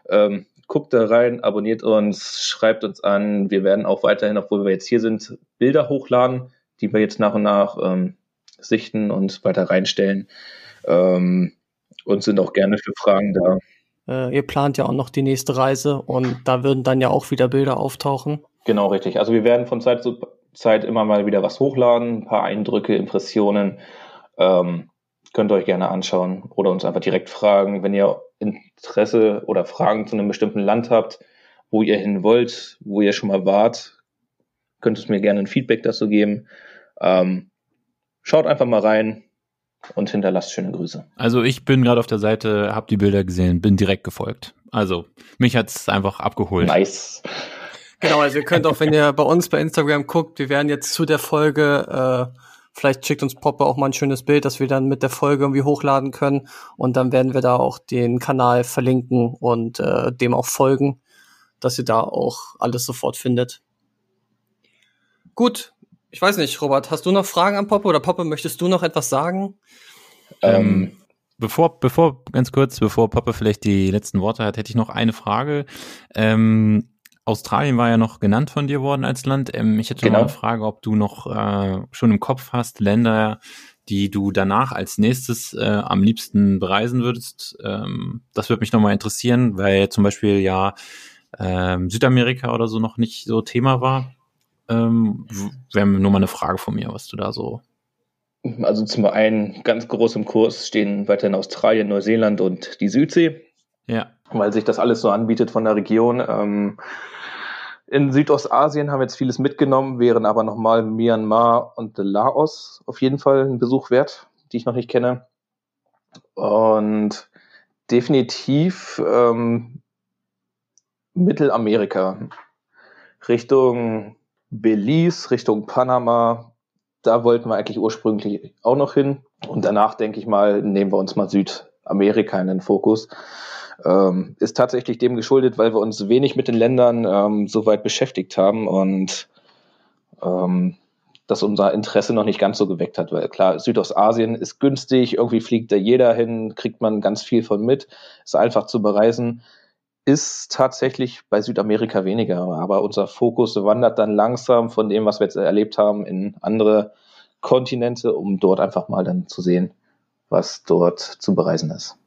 F: Ähm, guckt da rein, abonniert uns, schreibt uns an. Wir werden auch weiterhin, obwohl wir jetzt hier sind, Bilder hochladen, die wir jetzt nach und nach ähm, sichten und weiter reinstellen. Ähm, und sind auch gerne für Fragen da.
D: Äh, ihr plant ja auch noch die nächste Reise und da würden dann ja auch wieder Bilder auftauchen.
F: Genau, richtig. Also wir werden von Zeit zu Zeit immer mal wieder was hochladen, ein paar Eindrücke, Impressionen. Ähm, könnt ihr euch gerne anschauen oder uns einfach direkt fragen, wenn ihr Interesse oder Fragen zu einem bestimmten Land habt, wo ihr hin wollt, wo ihr schon mal wart, könnt ihr mir gerne ein Feedback dazu geben. Ähm, schaut einfach mal rein und hinterlasst schöne Grüße.
E: Also ich bin gerade auf der Seite, habe die Bilder gesehen, bin direkt gefolgt. Also mich hat's einfach abgeholt.
F: Nice.
D: Genau, also ihr könnt auch, wenn ihr bei uns bei Instagram guckt, wir werden jetzt zu der Folge, äh, vielleicht schickt uns Poppe auch mal ein schönes Bild, dass wir dann mit der Folge irgendwie hochladen können. Und dann werden wir da auch den Kanal verlinken und äh, dem auch folgen, dass ihr da auch alles sofort findet. Gut, ich weiß nicht, Robert, hast du noch Fragen an Poppe oder Poppe, möchtest du noch etwas sagen?
E: Ähm, bevor, bevor, ganz kurz, bevor Poppe vielleicht die letzten Worte hat, hätte ich noch eine Frage. Ähm, Australien war ja noch genannt von dir worden als Land. Ähm, ich hätte genau. noch eine Frage, ob du noch äh, schon im Kopf hast, Länder, die du danach als nächstes äh, am liebsten bereisen würdest. Ähm, das würde mich nochmal interessieren, weil zum Beispiel ja ähm, Südamerika oder so noch nicht so Thema war. Ähm, Wäre nur mal eine Frage von mir, was du da so.
F: Also zum einen ganz groß im Kurs stehen weiterhin Australien, Neuseeland und die Südsee.
E: Ja.
F: Weil sich das alles so anbietet von der Region. Ähm, in Südostasien haben wir jetzt vieles mitgenommen, wären aber nochmal Myanmar und Laos auf jeden Fall ein Besuch wert, die ich noch nicht kenne. Und definitiv ähm, Mittelamerika. Richtung Belize, Richtung Panama. Da wollten wir eigentlich ursprünglich auch noch hin. Und danach, denke ich mal, nehmen wir uns mal Südamerika in den Fokus. Ähm, ist tatsächlich dem geschuldet, weil wir uns wenig mit den Ländern ähm, so weit beschäftigt haben und ähm, das unser Interesse noch nicht ganz so geweckt hat, weil klar, Südostasien ist günstig, irgendwie fliegt da jeder hin, kriegt man ganz viel von mit, ist einfach zu bereisen, ist tatsächlich bei Südamerika weniger, aber unser Fokus wandert dann langsam von dem, was wir jetzt erlebt haben, in andere Kontinente, um dort einfach mal dann zu sehen, was dort zu bereisen ist.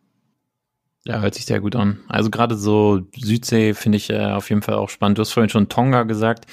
E: Ja, hört sich sehr gut an. Also gerade so Südsee finde ich äh, auf jeden Fall auch spannend. Du hast vorhin schon Tonga gesagt.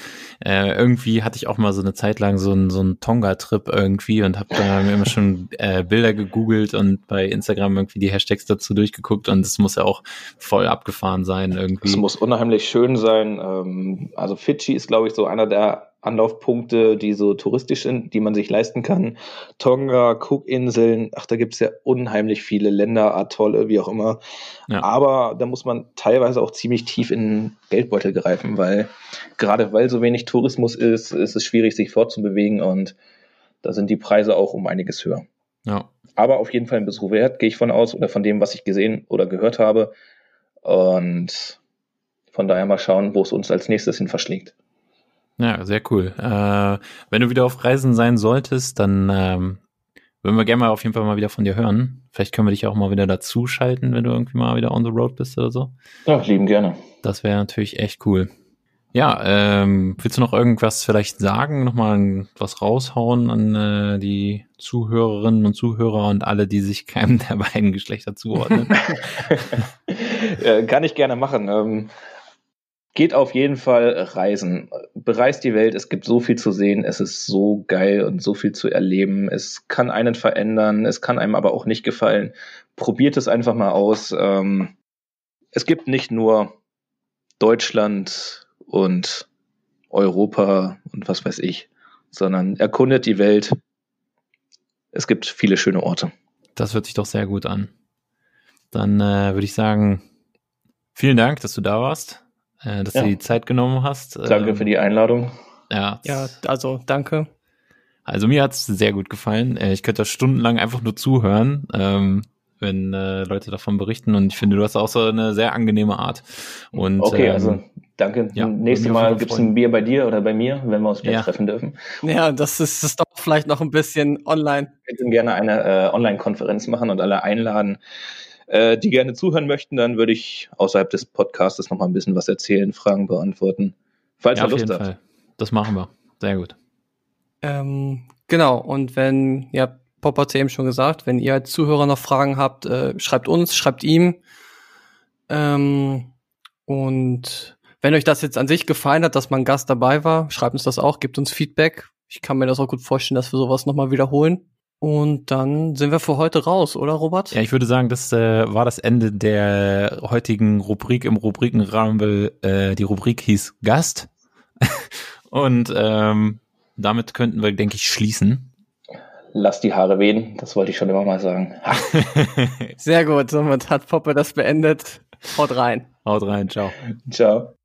E: Äh, irgendwie hatte ich auch mal so eine Zeit lang so einen so Tonga-Trip irgendwie und habe da immer schon äh, Bilder gegoogelt und bei Instagram irgendwie die Hashtags dazu durchgeguckt und es muss ja auch voll abgefahren sein irgendwie.
F: Es muss unheimlich schön sein. Ähm, also Fidschi ist, glaube ich, so einer der Anlaufpunkte, die so touristisch sind, die man sich leisten kann. Tonga, Cookinseln, ach, da gibt's ja unheimlich viele Länder, Atolle, wie auch immer. Ja. Aber da muss man teilweise auch ziemlich tief in den Geldbeutel greifen, weil gerade weil so wenig Tourismus ist, ist es schwierig, sich fortzubewegen und da sind die Preise auch um einiges höher.
E: Ja.
F: Aber auf jeden Fall ein Besuch wert, gehe ich von aus, oder von dem, was ich gesehen oder gehört habe. Und von daher mal schauen, wo es uns als nächstes hin verschlägt.
E: Ja, sehr cool. Äh, wenn du wieder auf Reisen sein solltest, dann ähm, würden wir gerne mal auf jeden Fall mal wieder von dir hören. Vielleicht können wir dich auch mal wieder dazu schalten, wenn du irgendwie mal wieder on the road bist oder so.
F: Ja, lieben gerne.
E: Das wäre natürlich echt cool. Ja, ähm, willst du noch irgendwas vielleicht sagen, nochmal was raushauen an äh, die Zuhörerinnen und Zuhörer und alle, die sich keinem der beiden Geschlechter zuordnen?
F: Kann ich gerne machen. Ähm, geht auf jeden Fall reisen. Bereist die Welt. Es gibt so viel zu sehen. Es ist so geil und so viel zu erleben. Es kann einen verändern. Es kann einem aber auch nicht gefallen. Probiert es einfach mal aus. Ähm, es gibt nicht nur Deutschland und Europa und was weiß ich, sondern erkundet die Welt. Es gibt viele schöne Orte.
E: Das hört sich doch sehr gut an. Dann äh, würde ich sagen, vielen Dank, dass du da warst äh, dass ja. du die Zeit genommen hast.
F: Danke ähm, für die Einladung.
D: Ja, ja also danke.
E: Also mir hat's sehr gut gefallen. Äh, ich könnte da stundenlang einfach nur zuhören, ähm, wenn äh, Leute davon berichten. Und ich finde, du hast auch so eine sehr angenehme Art. Und,
F: okay, ähm, also danke. Ja, Nächstes Mal gibt's ein Bier bei dir oder bei mir, wenn wir uns wieder ja. treffen dürfen.
D: Ja, das ist das doch vielleicht noch ein bisschen online.
F: Wir würden gerne eine äh, Online-Konferenz machen und alle einladen äh, die gerne zuhören möchten, dann würde ich außerhalb des Podcasts noch mal ein bisschen was erzählen, Fragen beantworten.
E: Falls ja, ihr Lust habt. Fall. Das machen wir. Sehr gut.
D: Ähm, genau, und wenn, ja, Pop hat eben schon gesagt, wenn ihr als Zuhörer noch Fragen habt, äh, schreibt uns, schreibt ihm. Ähm, und wenn euch das jetzt an sich gefallen hat, dass man Gast dabei war, schreibt uns das auch, gebt uns Feedback. Ich kann mir das auch gut vorstellen, dass wir sowas nochmal wiederholen. Und dann sind wir für heute raus, oder Robert?
E: Ja, ich würde sagen, das äh, war das Ende der heutigen Rubrik im Rubrikenrahmen. Äh, die Rubrik hieß Gast. Und ähm, damit könnten wir, denke ich, schließen.
F: Lass die Haare wehen, das wollte ich schon immer mal sagen.
D: Sehr gut, somit hat Poppe das beendet. Haut rein.
E: Haut rein, ciao.
F: Ciao.